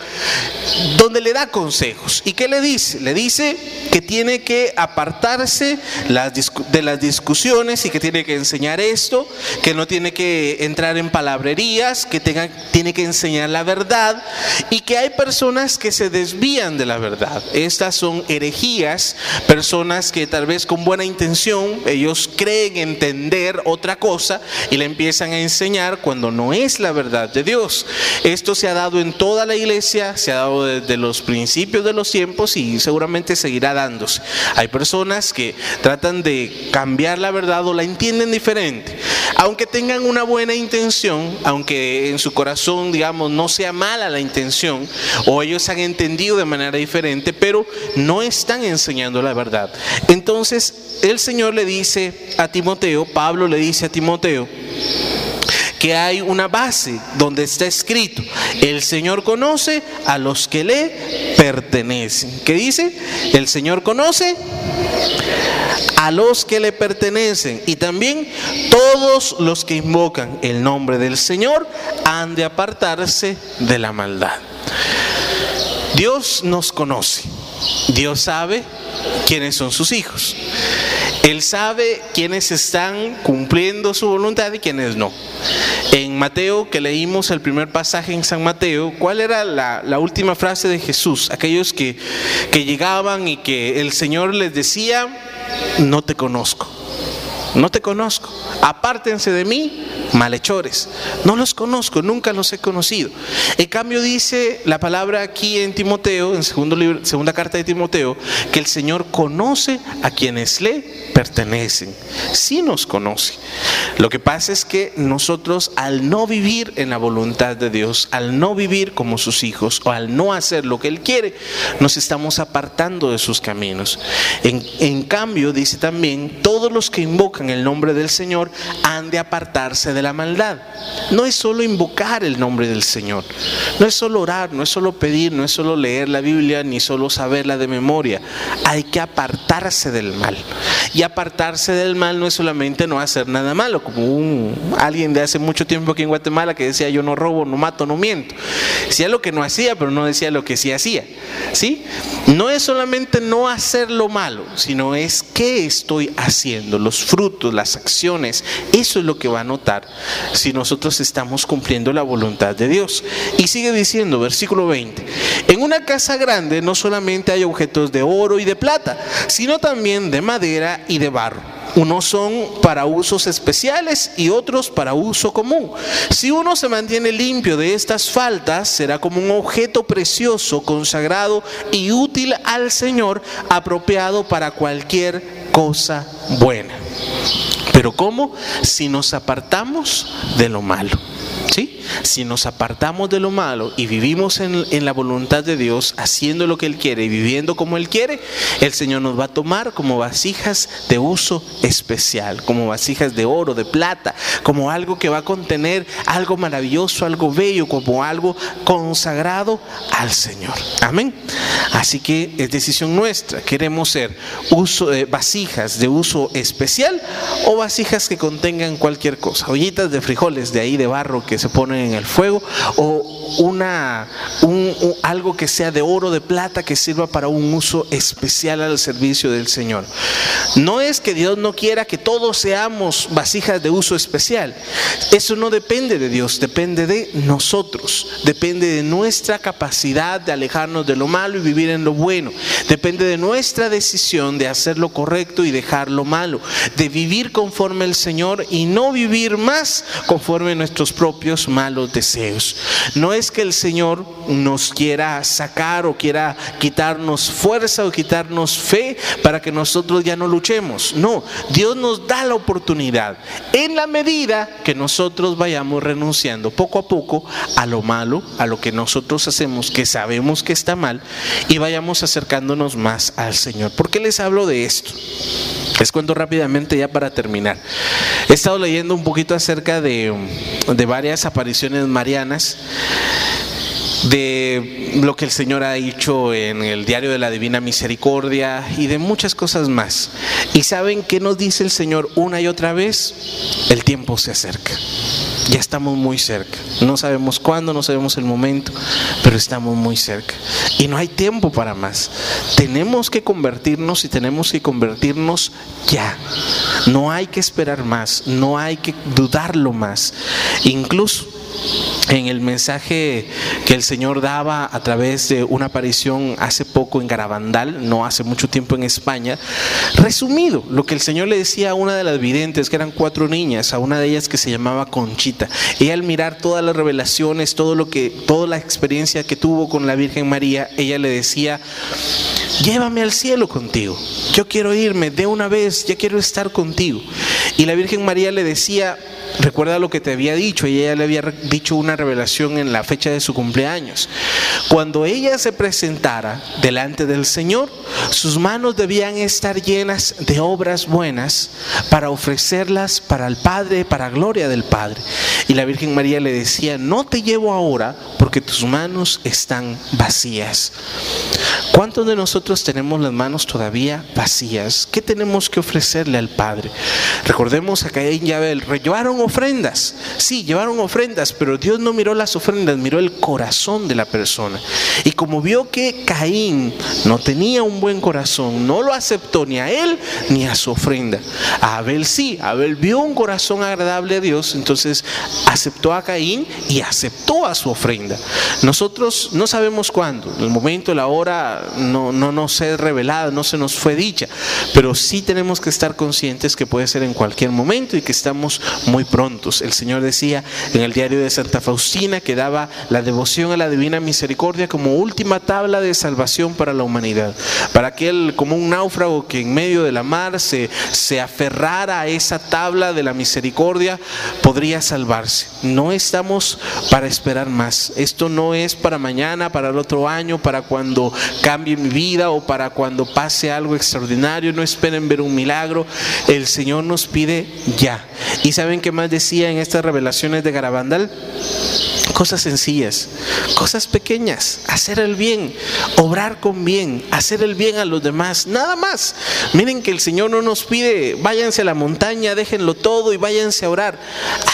donde le da consejos. ¿Y qué le dice? Le dice que tiene que apartarse de las discusiones y que tiene que enseñar esto, que no tiene que entrar en palabrerías, que tenga, tiene que enseñar la verdad y que hay personas que se desvían de la verdad. Estas son herejías, personas que tal vez con buena intención ellos creen entender otra cosa y le empiezan a enseñar cuando no es la verdad de Dios. Esto se ha dado en toda la iglesia, se ha dado desde los principios de los tiempos y seguramente seguirá dándose. Hay personas que tratan de cambiar la verdad o la entienden diferente. Aunque tengan una buena intención, aunque en su corazón, digamos, no sea mala la intención, o ellos han entendido de manera diferente, pero no están enseñando la verdad. Entonces, el Señor le dice a Timoteo, Pablo le dice a Timoteo, que hay una base donde está escrito, el Señor conoce a los que le pertenecen. ¿Qué dice? El Señor conoce a los que le pertenecen y también todos los que invocan el nombre del Señor han de apartarse de la maldad. Dios nos conoce, Dios sabe quiénes son sus hijos. Él sabe quiénes están cumpliendo su voluntad y quiénes no. En Mateo, que leímos el primer pasaje en San Mateo, ¿cuál era la, última frase de Jesús? Aquellos que, que llegaban y que el Señor les decía, no te conozco, no te conozco, apártense de mí, malhechores. No los conozco, nunca los he conocido. En cambio dice la palabra aquí en Timoteo, en segundo libro, segunda carta de Timoteo, que el Señor conoce a quienes le pertenecen. Sí nos conoce. Lo que pasa es que nosotros al no vivir en la voluntad de Dios, al no vivir como sus hijos o al no hacer lo que Él quiere, nos estamos apartando de sus caminos. En, en cambio, dice también, todos los que invocan el nombre del Señor han de apartarse de la maldad. No es solo invocar el nombre del Señor, no es solo orar, no es solo pedir, no es solo leer la Biblia, ni solo saberla de memoria. Hay que apartarse del mal. Y apartarse del mal no es solamente no hacer nada malo, como un, alguien de hace mucho tiempo aquí en Guatemala que decía yo no robo, no mato, no miento. Decía lo que no hacía, pero no decía lo que sí hacía. ¿Sí? No es solamente no hacer lo malo, sino es qué estoy haciendo, los frutos, las acciones. Eso es lo que va a notar si nosotros estamos cumpliendo la voluntad de Dios. Y sigue diciendo, versículo 20, en una casa grande no solamente hay objetos de oro y de plata, sino también de madera y de barro. Unos son para usos especiales y otros para uso común. Si uno se mantiene limpio de estas faltas, será como un objeto precioso, consagrado y útil al Señor, apropiado para cualquier cosa buena. Pero ¿cómo? Si nos apartamos de lo malo. Si nos apartamos de lo malo y vivimos en, la voluntad de Dios, haciendo lo que Él quiere y viviendo como Él quiere, el Señor nos va a tomar como vasijas de uso especial, como vasijas de oro, de plata, como algo que va a contener algo maravilloso, algo bello, como algo consagrado al Señor. Amén. Así que es decisión nuestra. Queremos ser eh, vasijas de uso especial o vasijas que contengan cualquier cosa. Ollitas de frijoles de ahí de barro que se ponen en el fuego o una, un, algo que sea de oro, de plata, que sirva para un uso especial al servicio del Señor. No es que Dios no quiera que todos seamos vasijas de uso especial. Eso no depende de Dios, depende de nosotros. Depende de nuestra capacidad de alejarnos de lo malo y vivir en lo bueno. Depende de nuestra decisión de hacer lo correcto y dejar lo malo. De vivir conforme el Señor y no vivir más conforme nuestros propios malos deseos. No es que el Señor nos quiera sacar o quiera quitarnos fuerza o quitarnos fe para que nosotros ya no luchemos. No, Dios nos da la oportunidad en la medida que nosotros vayamos renunciando poco a poco a lo malo, a lo que nosotros hacemos que sabemos que está mal y vayamos acercándonos más al Señor. ¿Por qué les hablo de esto? Les cuento rápidamente ya para terminar. He estado leyendo un poquito acerca de, de varias apariciones marianas de lo que el Señor ha dicho en el diario de la Divina Misericordia y de muchas cosas más. ¿Y saben qué nos dice el Señor una y otra vez? El tiempo se acerca. Ya estamos muy cerca. No sabemos cuándo, no sabemos el momento, pero estamos muy cerca. Y no hay tiempo para más. Tenemos que convertirnos y tenemos que convertirnos ya. No hay que esperar más, no hay que dudarlo más. Incluso en el mensaje que el Señor daba a través de una aparición hace poco en Garabandal, no hace mucho tiempo en España, resumido lo que el Señor le decía a una de las videntes, que eran cuatro niñas, a una de ellas que se llamaba Conchita. Ella al mirar todas las revelaciones, todo lo que, toda la experiencia que tuvo con la Virgen María, ella le decía, llévame al cielo contigo, yo quiero irme de una vez, ya quiero estar contigo. Y la Virgen María le decía, recuerda lo que te había dicho, y ella le había dicho una revelación en la fecha de su cumpleaños. Cuando ella se presentara delante del Señor, sus manos debían estar llenas de obras buenas para ofrecerlas para el Padre, para gloria del Padre. Y la Virgen María le decía, no te llevo ahora porque tus manos están vacías. ¿Cuántos de nosotros tenemos las manos todavía vacías? ¿Qué tenemos que ofrecerle al Padre? Recordemos a Caín y Abel, llevaron ofrendas, sí, llevaron ofrendas, pero Dios no miró las ofrendas, miró el corazón de la persona. Y como vio que Caín no tenía un buen corazón, no lo aceptó ni a él ni a su ofrenda. A Abel sí, Abel vio un corazón agradable a Dios, entonces aceptó a Caín y aceptó a su ofrenda. Nosotros no sabemos cuándo, el momento, la hora no, no nos es revelada, no se nos fue dicha, pero sí tenemos que estar conscientes que puede ser en cualquier momento y que estamos muy prontos. El Señor decía en el diario de Santa Faustina que daba la devoción a la divina misericordia como última tabla de salvación para la humanidad, para aquel como un náufrago que en medio de la mar se, se aferrara a esa tabla de la misericordia, podría salvarse. No estamos para esperar más. Esto no es para mañana, para el otro año, para cuando cambie mi vida o para cuando pase algo extraordinario. No esperen ver un milagro. El Señor nos pide ya. ¿Y saben qué más decía en estas revelaciones de Garabandal? Cosas sencillas, cosas pequeñas, hacer el bien, obrar con bien, hacer el bien a los demás, nada más. Miren que el Señor no nos pide, váyanse a la montaña, déjenlo todo y váyanse a orar.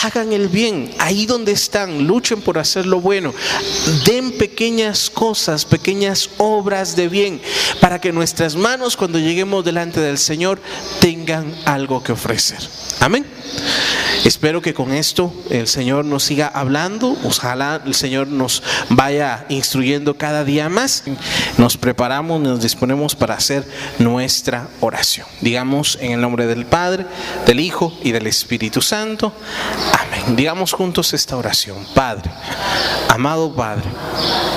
Hagan el bien ahí donde están, luchen por hacer lo bueno. Den pequeñas cosas, pequeñas obras de bien, para que nuestras manos cuando lleguemos delante del Señor tengan algo que ofrecer. Amén. Espero que con esto el Señor nos siga hablando, ojalá el Señor nos vaya instruyendo cada día más. Nos preparamos, nos disponemos para hacer nuestra oración. Digamos en el nombre del Padre, del Hijo y del Espíritu Santo. Amén. Digamos juntos esta oración. Padre, amado Padre,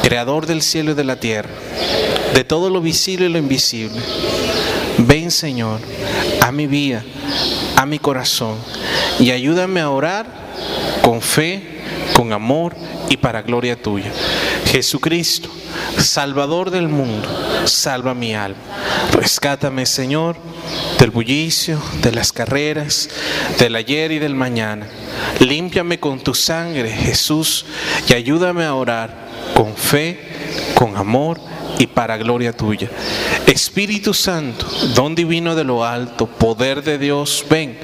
Creador del cielo y de la tierra, de todo lo visible y lo invisible. Ven Señor a mi vida, a mi corazón y ayúdame a orar con fe, con amor y para gloria tuya. Jesucristo, Salvador del mundo, salva mi alma. Rescátame, Señor, del bullicio, de las carreras, del ayer y del mañana. Límpiame con tu sangre, Jesús, y ayúdame a orar con fe, con amor y para gloria tuya. Espíritu Santo, don divino de lo alto, poder de Dios, ven.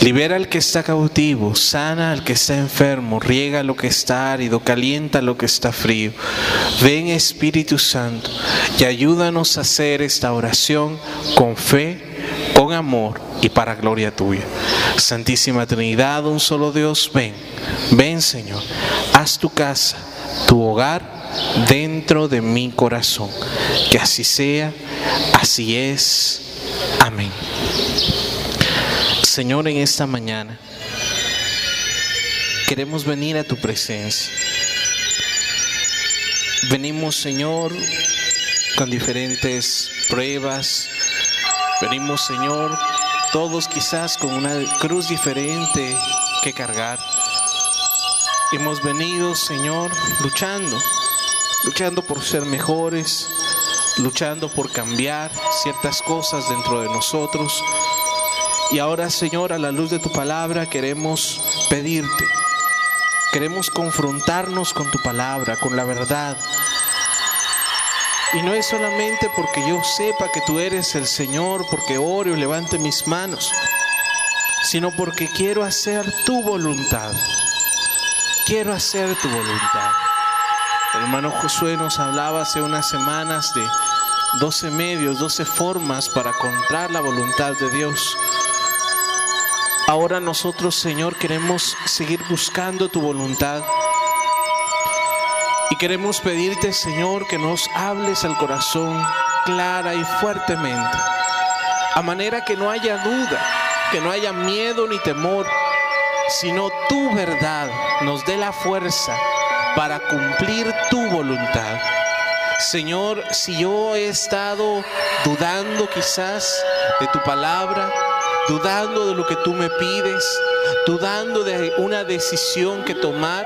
Libera al que está cautivo, sana al que está enfermo, riega lo que está árido, calienta lo que está frío. Ven Espíritu Santo y ayúdanos a hacer esta oración con fe, con amor y para gloria tuya. Santísima Trinidad, un solo Dios, ven, ven Señor, haz tu casa, tu hogar dentro de mi corazón. Que así sea, así es. Amén. Señor, en esta mañana queremos venir a tu presencia. Venimos, Señor, con diferentes pruebas. Venimos, Señor, todos quizás con una cruz diferente que cargar. Hemos venido, Señor, luchando, luchando por ser mejores, luchando por cambiar ciertas cosas dentro de nosotros. Y ahora, Señor, a la luz de tu palabra queremos pedirte, queremos confrontarnos con tu palabra, con la verdad. Y no es solamente porque yo sepa que tú eres el Señor, porque oro y levante mis manos, sino porque quiero hacer tu voluntad. Quiero hacer tu voluntad. El hermano Josué nos hablaba hace unas semanas de 12 medios, 12 formas para encontrar la voluntad de Dios. Ahora nosotros, Señor, queremos seguir buscando tu voluntad. Y queremos pedirte, Señor, que nos hables al corazón clara y fuertemente. A manera que no haya duda, que no haya miedo ni temor, sino tu verdad nos dé la fuerza para cumplir tu voluntad. Señor, si yo he estado dudando quizás de tu palabra, dudando de lo que tú me pides, dudando de una decisión que tomar.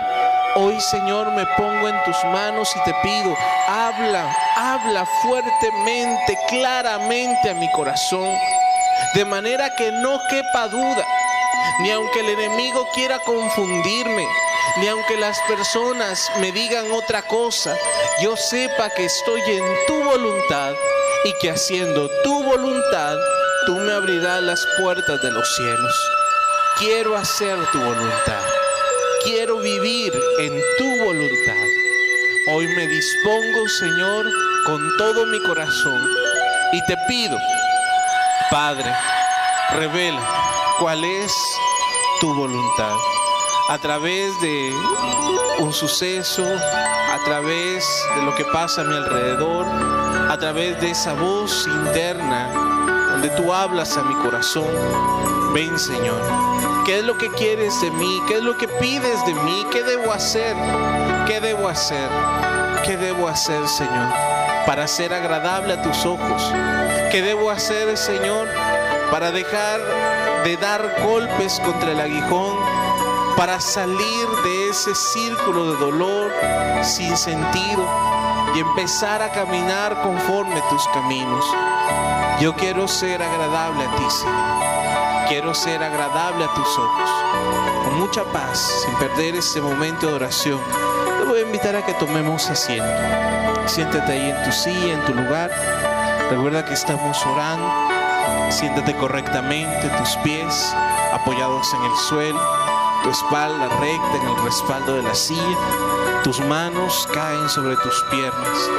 Hoy, Señor, me pongo en tus manos y te pido, habla, habla fuertemente, claramente a mi corazón, de manera que no quepa duda, ni aunque el enemigo quiera confundirme, ni aunque las personas me digan otra cosa, yo sepa que estoy en tu voluntad y que haciendo tu voluntad, tú me abrirás las puertas de los cielos. Quiero hacer tu voluntad. Quiero vivir en tu voluntad. Hoy me dispongo, Señor, con todo mi corazón y te pido, Padre, revela cuál es tu voluntad a través de un suceso, a través de lo que pasa a mi alrededor, a través de esa voz interna donde tú hablas a mi corazón. Ven Señor, ¿qué es lo que quieres de mí? ¿Qué es lo que pides de mí? ¿Qué debo hacer? ¿Qué debo hacer? ¿Qué debo hacer Señor? Para ser agradable a tus ojos. ¿Qué debo hacer Señor? Para dejar de dar golpes contra el aguijón para salir de ese círculo de dolor sin sentido y empezar a caminar conforme tus caminos. Yo quiero ser agradable a ti, Señor. Quiero ser agradable a tus ojos. Con mucha paz, sin perder ese momento de oración. Te voy a invitar a que tomemos asiento. Siéntate ahí en tu silla, en tu lugar. Recuerda que estamos orando. Siéntate correctamente, tus pies apoyados en el suelo tu espalda recta en el respaldo de la silla, tus manos caen sobre tus piernas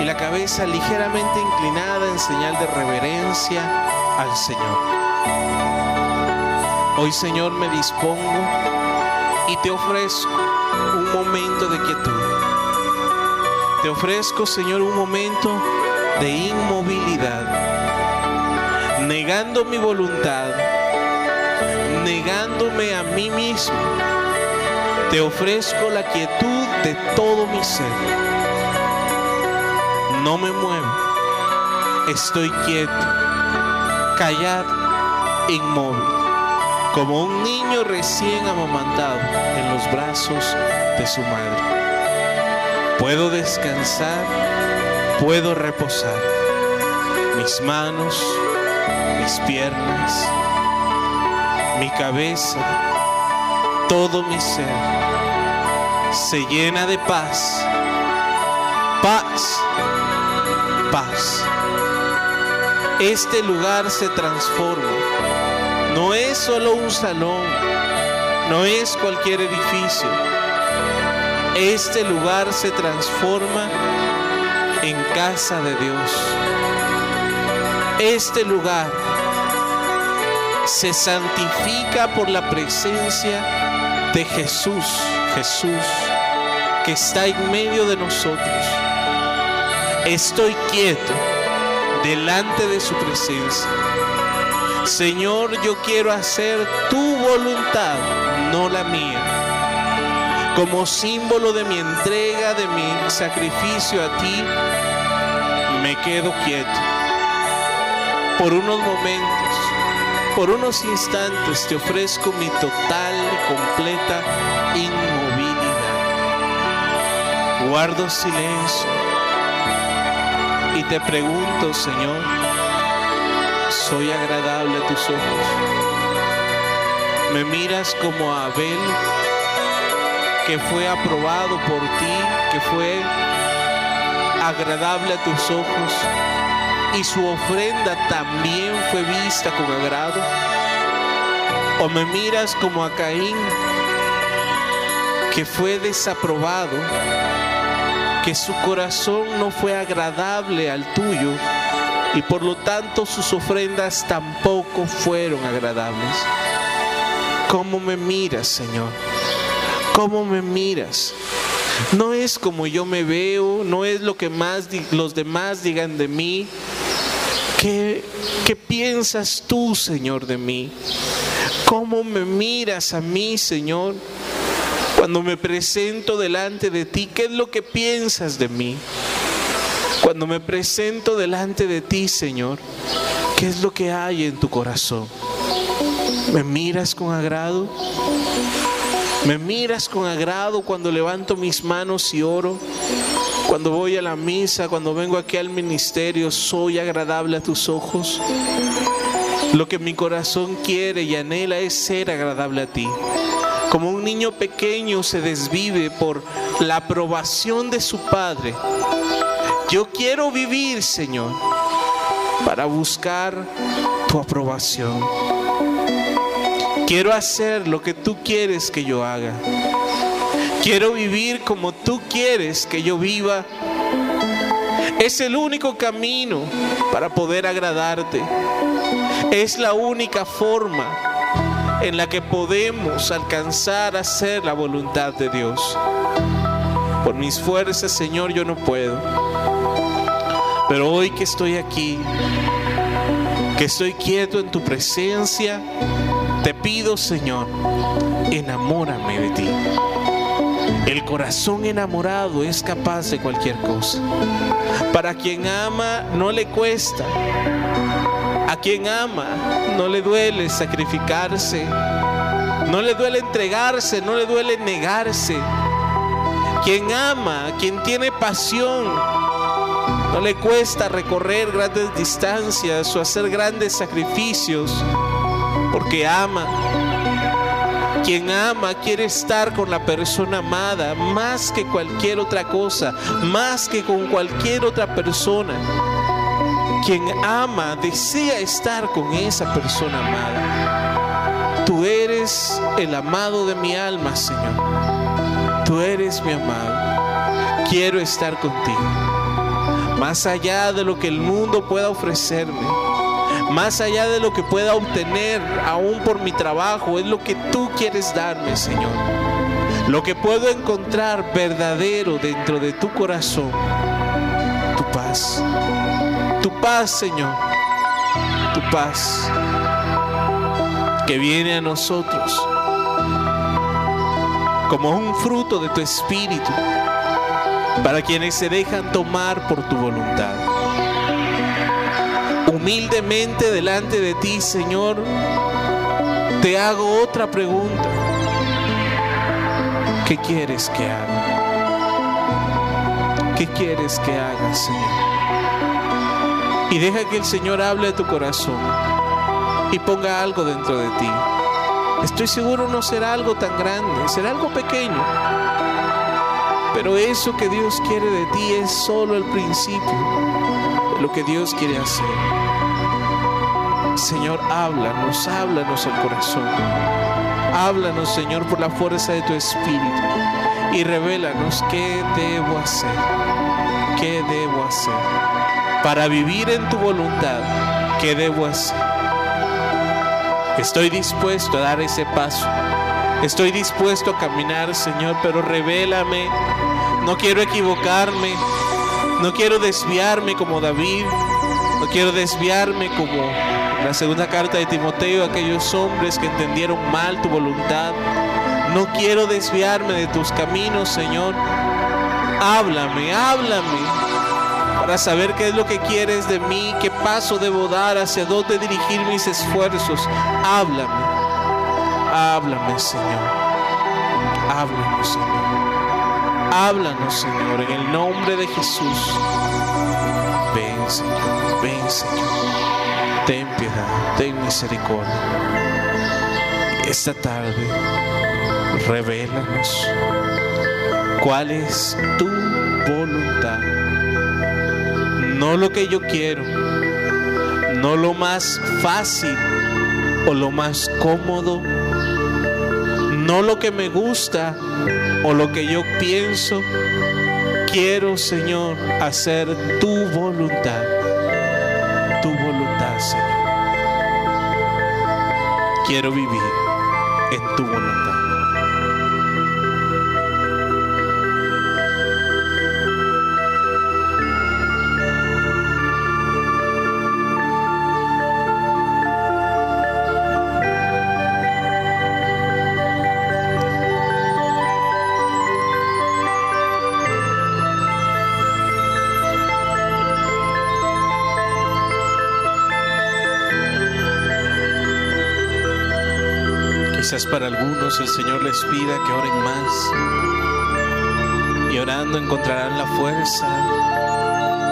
y la cabeza ligeramente inclinada en señal de reverencia al Señor. Hoy Señor me dispongo y te ofrezco un momento de quietud. Te ofrezco Señor un momento de inmovilidad, negando mi voluntad negándome a mí mismo, te ofrezco la quietud de todo mi ser. No me muevo, estoy quieto, callado, inmóvil, como un niño recién amamantado en los brazos de su madre. Puedo descansar, puedo reposar. Mis manos, mis piernas, mi cabeza, todo mi ser se llena de paz, paz, paz. Este lugar se transforma. No es solo un salón, no es cualquier edificio. Este lugar se transforma en casa de Dios. Este lugar se santifica por la presencia de Jesús, Jesús, que está en medio de nosotros. Estoy quieto delante de su presencia. Señor, yo quiero hacer tu voluntad, no la mía. Como símbolo de mi entrega, de mi sacrificio a ti, me quedo quieto por unos momentos por unos instantes te ofrezco mi total completa inmovilidad. Guardo silencio y te pregunto, Señor, ¿soy agradable a tus ojos? ¿Me miras como a Abel, que fue aprobado por ti, que fue agradable a tus ojos? y su ofrenda también fue vista con agrado? ¿O me miras como a Caín, que fue desaprobado, que su corazón no fue agradable al tuyo y por lo tanto sus ofrendas tampoco fueron agradables? ¿Cómo me miras, Señor? ¿Cómo me miras? No es como yo me veo, no es lo que más los demás digan de mí, ¿Qué, piensas tú, Señor, de mí? ¿Cómo me miras a mí, Señor? Cuando me presento delante de ti, ¿qué es lo que piensas de mí? Cuando me presento delante de ti, Señor, ¿Qué es lo que hay en tu corazón? ¿Me miras con agrado? ¿Me miras con agrado cuando levanto mis manos y oro? Cuando voy a la misa, cuando vengo aquí al ministerio, ¿soy agradable a tus ojos? Lo que mi corazón quiere y anhela es ser agradable a ti. Como un niño pequeño se desvive por la aprobación de su padre. Yo quiero vivir, Señor, para buscar tu aprobación. Quiero hacer lo que tú quieres que yo haga. Quiero vivir como tú quieres que yo viva. Es el único camino para poder agradarte. Es la única forma en la que podemos alcanzar a hacer la voluntad de Dios. Por mis fuerzas, Señor, yo no puedo. Pero hoy que estoy aquí, que estoy quieto en tu presencia, te pido, Señor, enamórame de ti. El corazón enamorado es capaz de cualquier cosa. Para quien ama no le cuesta. A quien ama no le duele sacrificarse. No le duele entregarse, no le duele negarse. Quien ama, quien tiene pasión, no le cuesta recorrer grandes distancias o hacer grandes sacrificios porque ama. Quien ama quiere estar con la persona amada más que cualquier otra cosa, más que con cualquier otra persona. Quien ama desea estar con esa persona amada. Tú eres el amado de mi alma, Señor. Tú eres mi amado. Quiero estar contigo más allá de lo que el mundo pueda ofrecerme, más allá de lo que pueda obtener aún por mi trabajo, es lo que tú quieres darme, Señor. Lo que puedo encontrar verdadero dentro de tu corazón, tu paz. Tu paz, Señor. Tu paz que viene a nosotros como un fruto de tu espíritu para quienes se dejan tomar por tu voluntad. Humildemente delante de ti, Señor, te hago otra pregunta. ¿Qué quieres que haga? ¿Qué quieres que haga, Señor? Y deja que el Señor hable a tu corazón y ponga algo dentro de ti. Estoy seguro no será algo tan grande, será algo pequeño pero eso que Dios quiere de ti es solo el principio de lo que Dios quiere hacer. Señor, háblanos, háblanos el corazón. Háblanos, Señor, por la fuerza de tu espíritu. Y revélanos qué debo hacer. ¿Qué debo hacer? Para vivir en tu voluntad, ¿qué debo hacer? Estoy dispuesto a dar ese paso. Estoy dispuesto a caminar, Señor, pero revélame no quiero equivocarme. No quiero desviarme como David. No quiero desviarme como la segunda carta de Timoteo, aquellos hombres que entendieron mal tu voluntad. No quiero desviarme de tus caminos, Señor. Háblame, háblame para saber qué es lo que quieres de mí, qué paso debo dar, hacia dónde dirigir mis esfuerzos. Háblame, háblame, Señor. Háblame, Señor. Háblanos, Señor, en el nombre de Jesús. Ven, Señor, ven, Señor. Ten piedad, ten misericordia. Esta tarde, revélanos cuál es tu voluntad. No lo que yo quiero, no lo más fácil o lo más cómodo, no lo que me gusta o lo que yo pienso, quiero, Señor, hacer tu voluntad. Tu voluntad, Señor. Quiero vivir en tu voluntad. Quizás para algunos el Señor les pida que oren más. Y orando encontrarán la fuerza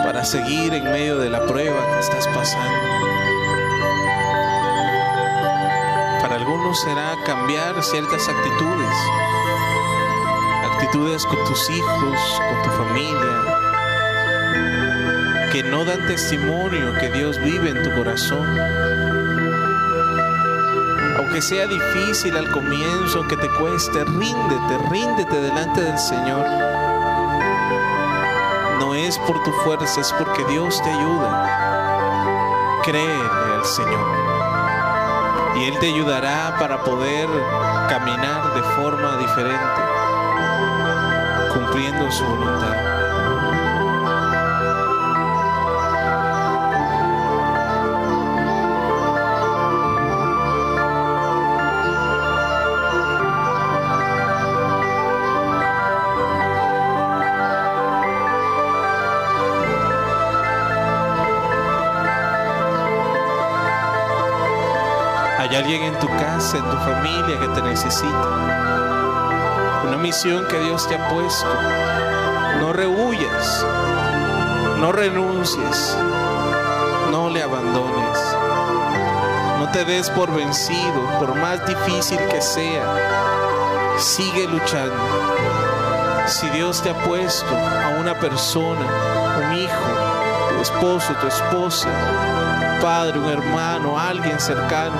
para seguir en medio de la prueba que estás pasando. Para algunos será cambiar ciertas actitudes. Actitudes con tus hijos, con tu familia, que no dan testimonio que Dios vive en tu corazón aunque sea difícil al comienzo, que te cueste, ríndete, ríndete delante del Señor. No es por tu fuerza, es porque Dios te ayuda. Créele al Señor. Y Él te ayudará para poder caminar de forma diferente, cumpliendo su voluntad. Tu casa, en tu familia que te necesita. Una misión que Dios te ha puesto. No rehuyas, no renuncies, no le abandones. No te des por vencido, por más difícil que sea. Sigue luchando. Si Dios te ha puesto a una persona, un hijo, tu esposo, tu esposa, padre, un hermano, alguien cercano,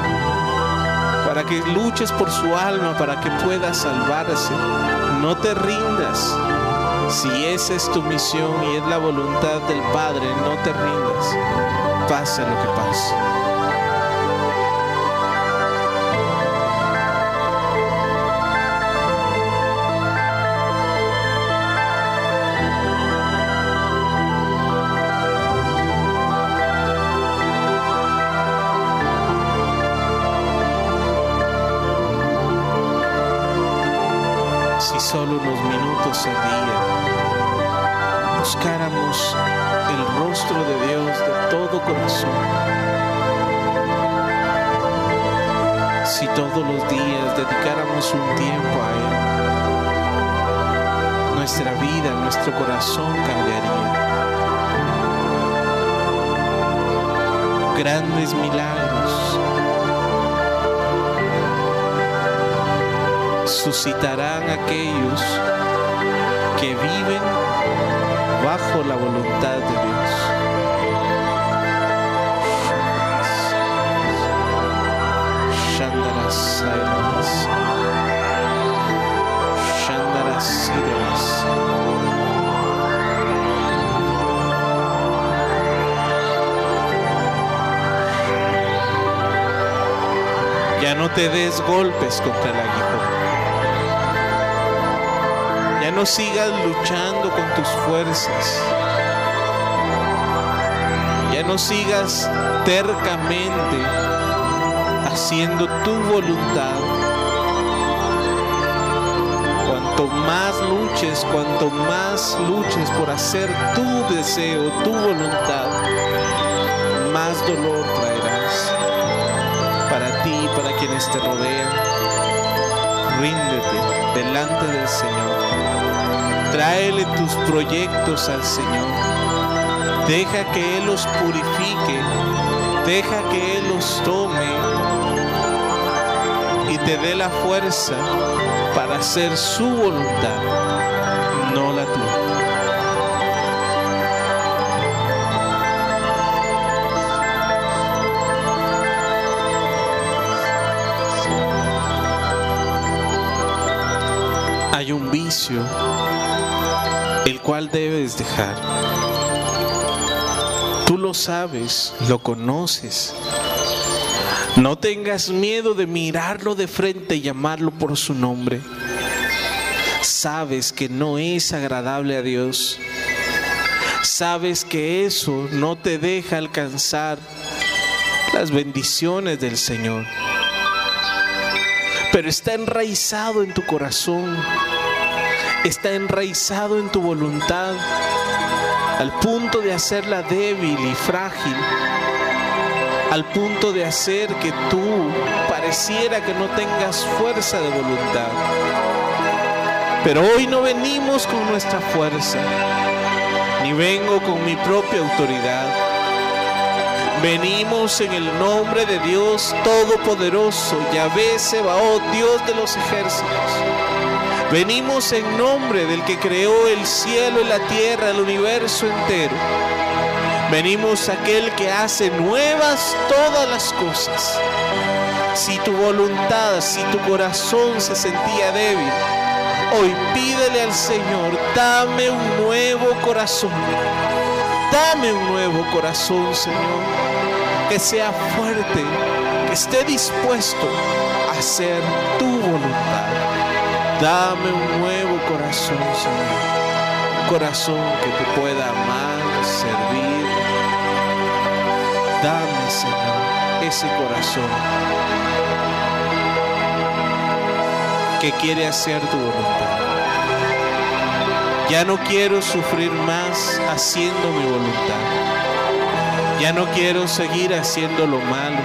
que luches por su alma, para que pueda salvarse. No te rindas. Si esa es tu misión y es la voluntad del Padre, no te rindas. Pase lo que pase. Solo unos minutos al día buscáramos el rostro de Dios de todo corazón. Si todos los días dedicáramos un tiempo a Él, nuestra vida, nuestro corazón cambiaría. Grandes milagros suscitarán aquellos que viven bajo la voluntad de Dios. Ya no te des golpes contra el aguijón no sigas luchando con tus fuerzas. Ya no sigas tercamente haciendo tu voluntad. Cuanto más luches, cuanto más luches por hacer tu deseo, tu voluntad, más dolor traerás para ti y para quienes te rodean. Ríndete delante del Señor. Tráele tus proyectos al Señor. Deja que Él los purifique. Deja que Él los tome y te dé la fuerza para hacer su voluntad, no la tuya. El cual debes dejar. Tú lo sabes, lo conoces. No tengas miedo de mirarlo de frente y llamarlo por su nombre. Sabes que no es agradable a Dios. Sabes que eso no te deja alcanzar las bendiciones del Señor. Pero está enraizado en tu corazón está enraizado en tu voluntad al punto de hacerla débil y frágil, al punto de hacer que tú pareciera que no tengas fuerza de voluntad. Pero hoy no venimos con nuestra fuerza, ni vengo con mi propia autoridad. Venimos en el nombre de Dios Todopoderoso, Yahvé Sebaot, Dios de los ejércitos. Venimos en nombre del que creó el cielo y la tierra, el universo entero. Venimos aquel que hace nuevas todas las cosas. Si tu voluntad, si tu corazón se sentía débil, hoy pídele al Señor, dame un nuevo corazón. Dame un nuevo corazón, Señor, que sea fuerte, que esté dispuesto a hacer tu voluntad. Dame un nuevo corazón, Señor. Un corazón que te pueda amar, servir. Dame, Señor, ese corazón que quiere hacer tu voluntad. Ya no quiero sufrir más haciendo mi voluntad. Ya no quiero seguir haciendo lo malo.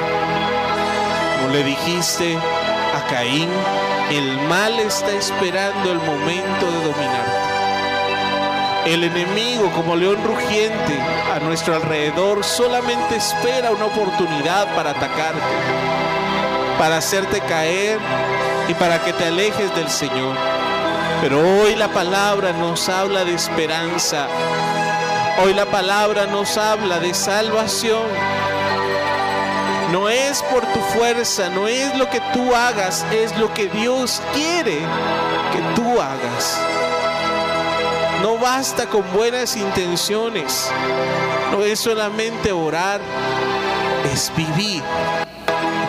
Como le dijiste a Caín, el mal está esperando el momento de dominarte. El enemigo, como león rugiente a nuestro alrededor, solamente espera una oportunidad para atacarte, para hacerte caer y para que te alejes del Señor. Pero hoy la palabra nos habla de esperanza. Hoy la palabra nos habla de salvación. No es por tu fuerza, no es lo que tú hagas, es lo que Dios quiere que tú hagas. No basta con buenas intenciones, no es solamente orar, es vivir.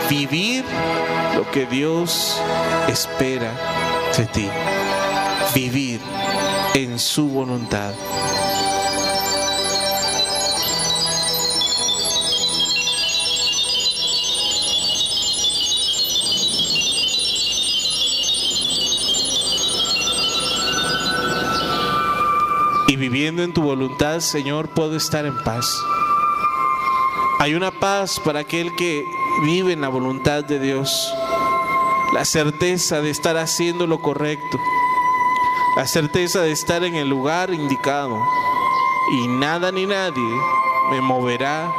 Vivir lo que Dios espera de ti. Vivir en su voluntad. Y viviendo en tu voluntad, Señor, puedo estar en paz. Hay una paz para aquel que vive en la voluntad de Dios. La certeza de estar haciendo lo correcto. La certeza de estar en el lugar indicado. Y nada ni nadie me moverá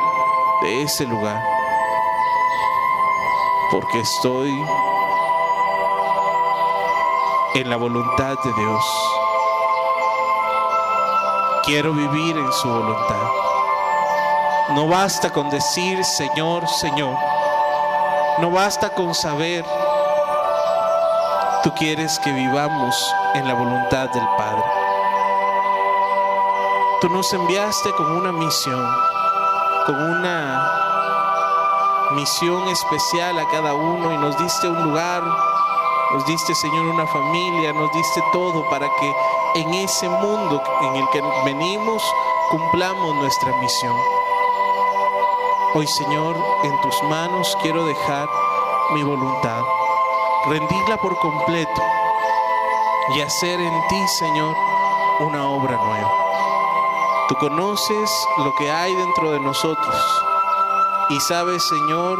de ese lugar. Porque estoy en la voluntad de Dios. Quiero vivir en su voluntad. No basta con decir Señor, Señor. No basta con saber. Tú quieres que vivamos en la voluntad del Padre. Tú nos enviaste con una misión, con una misión especial a cada uno y nos diste un lugar, nos diste Señor una familia, nos diste todo para que en ese mundo en el que venimos cumplamos nuestra misión. Hoy Señor, en tus manos quiero dejar mi voluntad, rendirla por completo y hacer en ti, Señor, una obra nueva. Tú conoces lo que hay dentro de nosotros y sabes, Señor,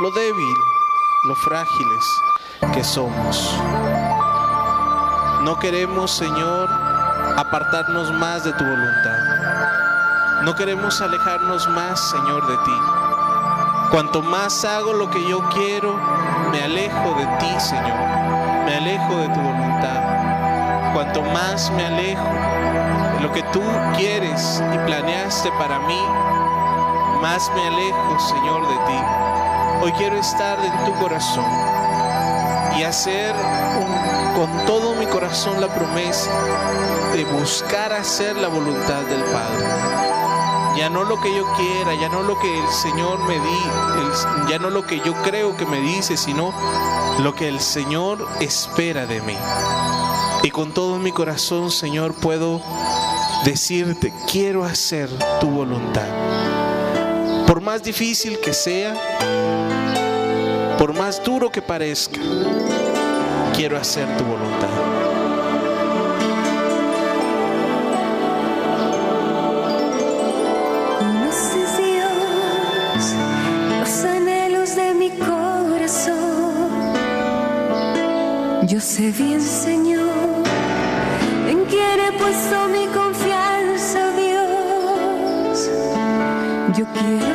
lo débil, lo frágiles que somos. No queremos, Señor, apartarnos más de tu voluntad. No queremos alejarnos más, Señor, de ti. Cuanto más hago lo que yo quiero, me alejo de ti, Señor. Me alejo de tu voluntad. Cuanto más me alejo de lo que tú quieres y planeaste para mí, más me alejo, Señor, de ti. Hoy quiero estar en tu corazón y hacer con todo mi corazón la promesa de buscar hacer la voluntad del Padre. Ya no lo que yo quiera, ya no lo que el Señor me di, ya no lo que yo creo que me dice, sino lo que el Señor espera de mí. Y con todo mi corazón, Señor, puedo decirte, quiero hacer tu voluntad. Por más difícil que sea, por más duro que parezca, quiero hacer tu voluntad. Dios los anhelos de mi corazón. Yo sé bien, Señor, en quién he puesto mi confianza, Dios. Yo quiero,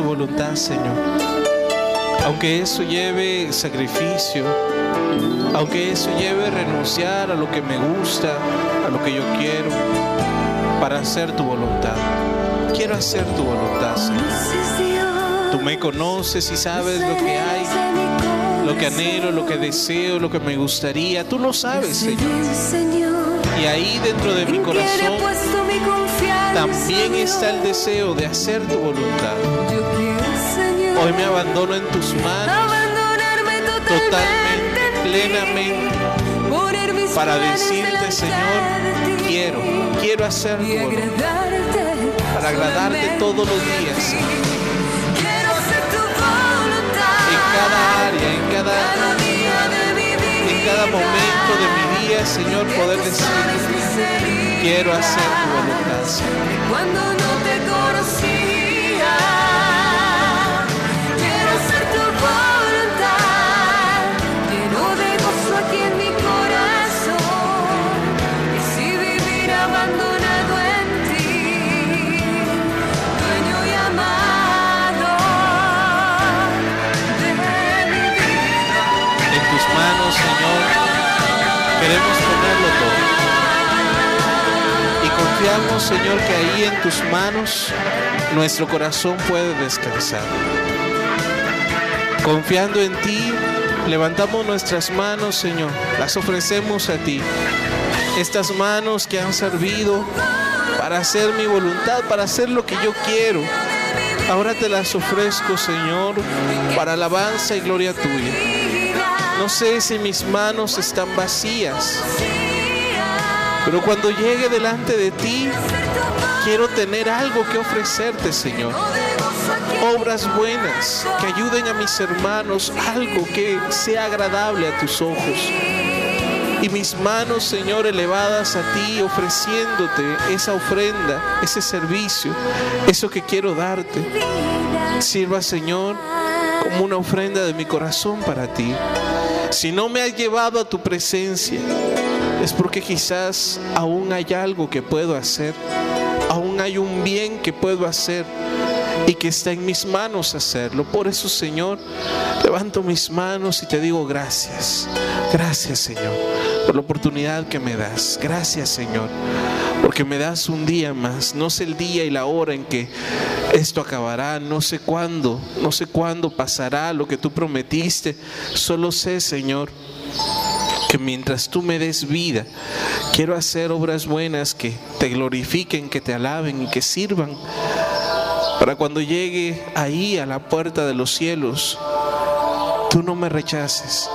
tu voluntad, Señor. Aunque eso lleve sacrificio, aunque eso lleve renunciar a lo que me gusta, a lo que yo quiero, para hacer tu voluntad. Quiero hacer tu voluntad, Señor. Tú me conoces y sabes lo que hay, lo que anhelo, lo que deseo, lo que me gustaría. Tú lo sabes, Señor. Y ahí dentro de mi corazón también está el deseo de hacer tu voluntad. Hoy me abandono en tus manos. Totalmente, plenamente, para decirte, Señor, quiero, quiero hacer tu voluntad. Para agradarte todos los días, En cada área, en cada, cada día de mi vida. en cada momento de mi día, Señor, poder decir, quiero hacer tu voluntad, Señor, que ahí en tus manos nuestro corazón puede descansar. Confiando en ti, levantamos nuestras manos, Señor, las ofrecemos a ti. Estas manos que han servido para hacer mi voluntad, para hacer lo que yo quiero. Ahora te las ofrezco, Señor, para alabanza y gloria tuya. No sé si mis manos están vacías, pero cuando llegue delante de ti, quiero tener algo que ofrecerte, Señor. Obras buenas que ayuden a mis hermanos, algo que sea agradable a tus ojos. Y mis manos, Señor, elevadas a ti, ofreciéndote esa ofrenda, ese servicio, eso que quiero darte. Sirva, Señor, como una ofrenda de mi corazón para ti. Si no me has llevado a tu presencia, es porque quizás aún hay algo que puedo hacer, aún hay un bien que puedo hacer y que está en mis manos hacerlo. Por eso, Señor, levanto mis manos y te digo gracias. Gracias, Señor, por la oportunidad que me das. Gracias, Señor, porque me das un día más. No sé el día y la hora en que esto acabará, no sé cuándo, no sé cuándo pasará lo que tú prometiste. Solo sé, Señor, que mientras tú me des vida, quiero hacer obras buenas que te glorifiquen, que te alaben y que sirvan para cuando llegue ahí a la puerta de los cielos, tú no me rechaces.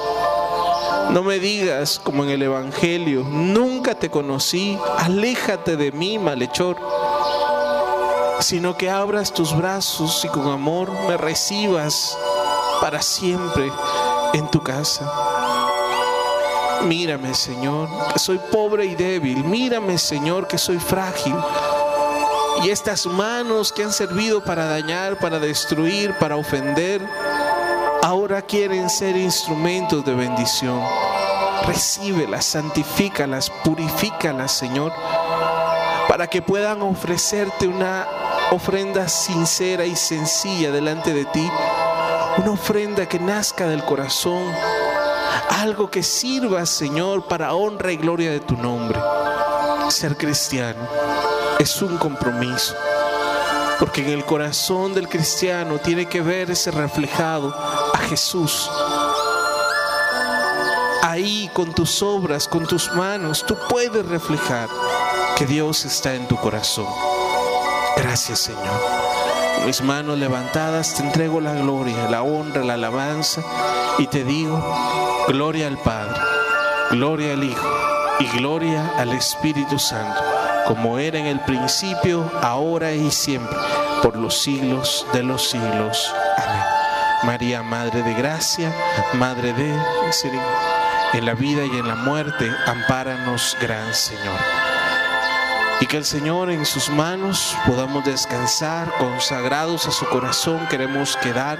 No me digas como en el Evangelio, nunca te conocí, aléjate de mí, malhechor, sino que abras tus brazos y con amor me recibas para siempre en tu casa. Mírame, Señor, que soy pobre y débil. Mírame, Señor, que soy frágil. Y estas manos que han servido para dañar, para destruir, para ofender, ahora quieren ser instrumentos de bendición. Recíbelas, santifícalas, purifícalas, Señor, para que puedan ofrecerte una ofrenda sincera y sencilla delante de ti. Una ofrenda que nazca del corazón. Algo que sirva, Señor, para honra y gloria de tu nombre. Ser cristiano es un compromiso. Porque en el corazón del cristiano tiene que verse reflejado a Jesús. Ahí con tus obras, con tus manos, tú puedes reflejar que Dios está en tu corazón. Gracias Señor. Mis manos levantadas te entrego la gloria, la honra, la alabanza y te digo, gloria al Padre, gloria al Hijo y gloria al Espíritu Santo, como era en el principio, ahora y siempre, por los siglos de los siglos. Amén. María, Madre de Gracia, Madre de Misericordia, en la vida y en la muerte, ampáranos, Gran Señor. Y que el Señor en sus manos podamos descansar, consagrados a su corazón, queremos quedar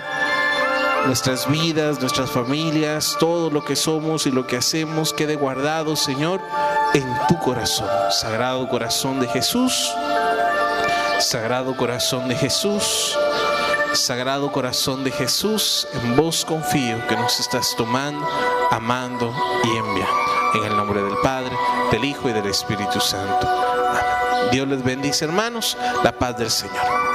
nuestras vidas, nuestras familias, todo lo que somos y lo que hacemos quede guardado, Señor, en tu corazón. Sagrado corazón de Jesús, Sagrado corazón de Jesús, Sagrado corazón de Jesús, en vos confío que nos estás tomando, amando y enviando. En el nombre del Padre, del Hijo y del Espíritu Santo. Amén. Dios les bendice, hermanos. La paz del Señor.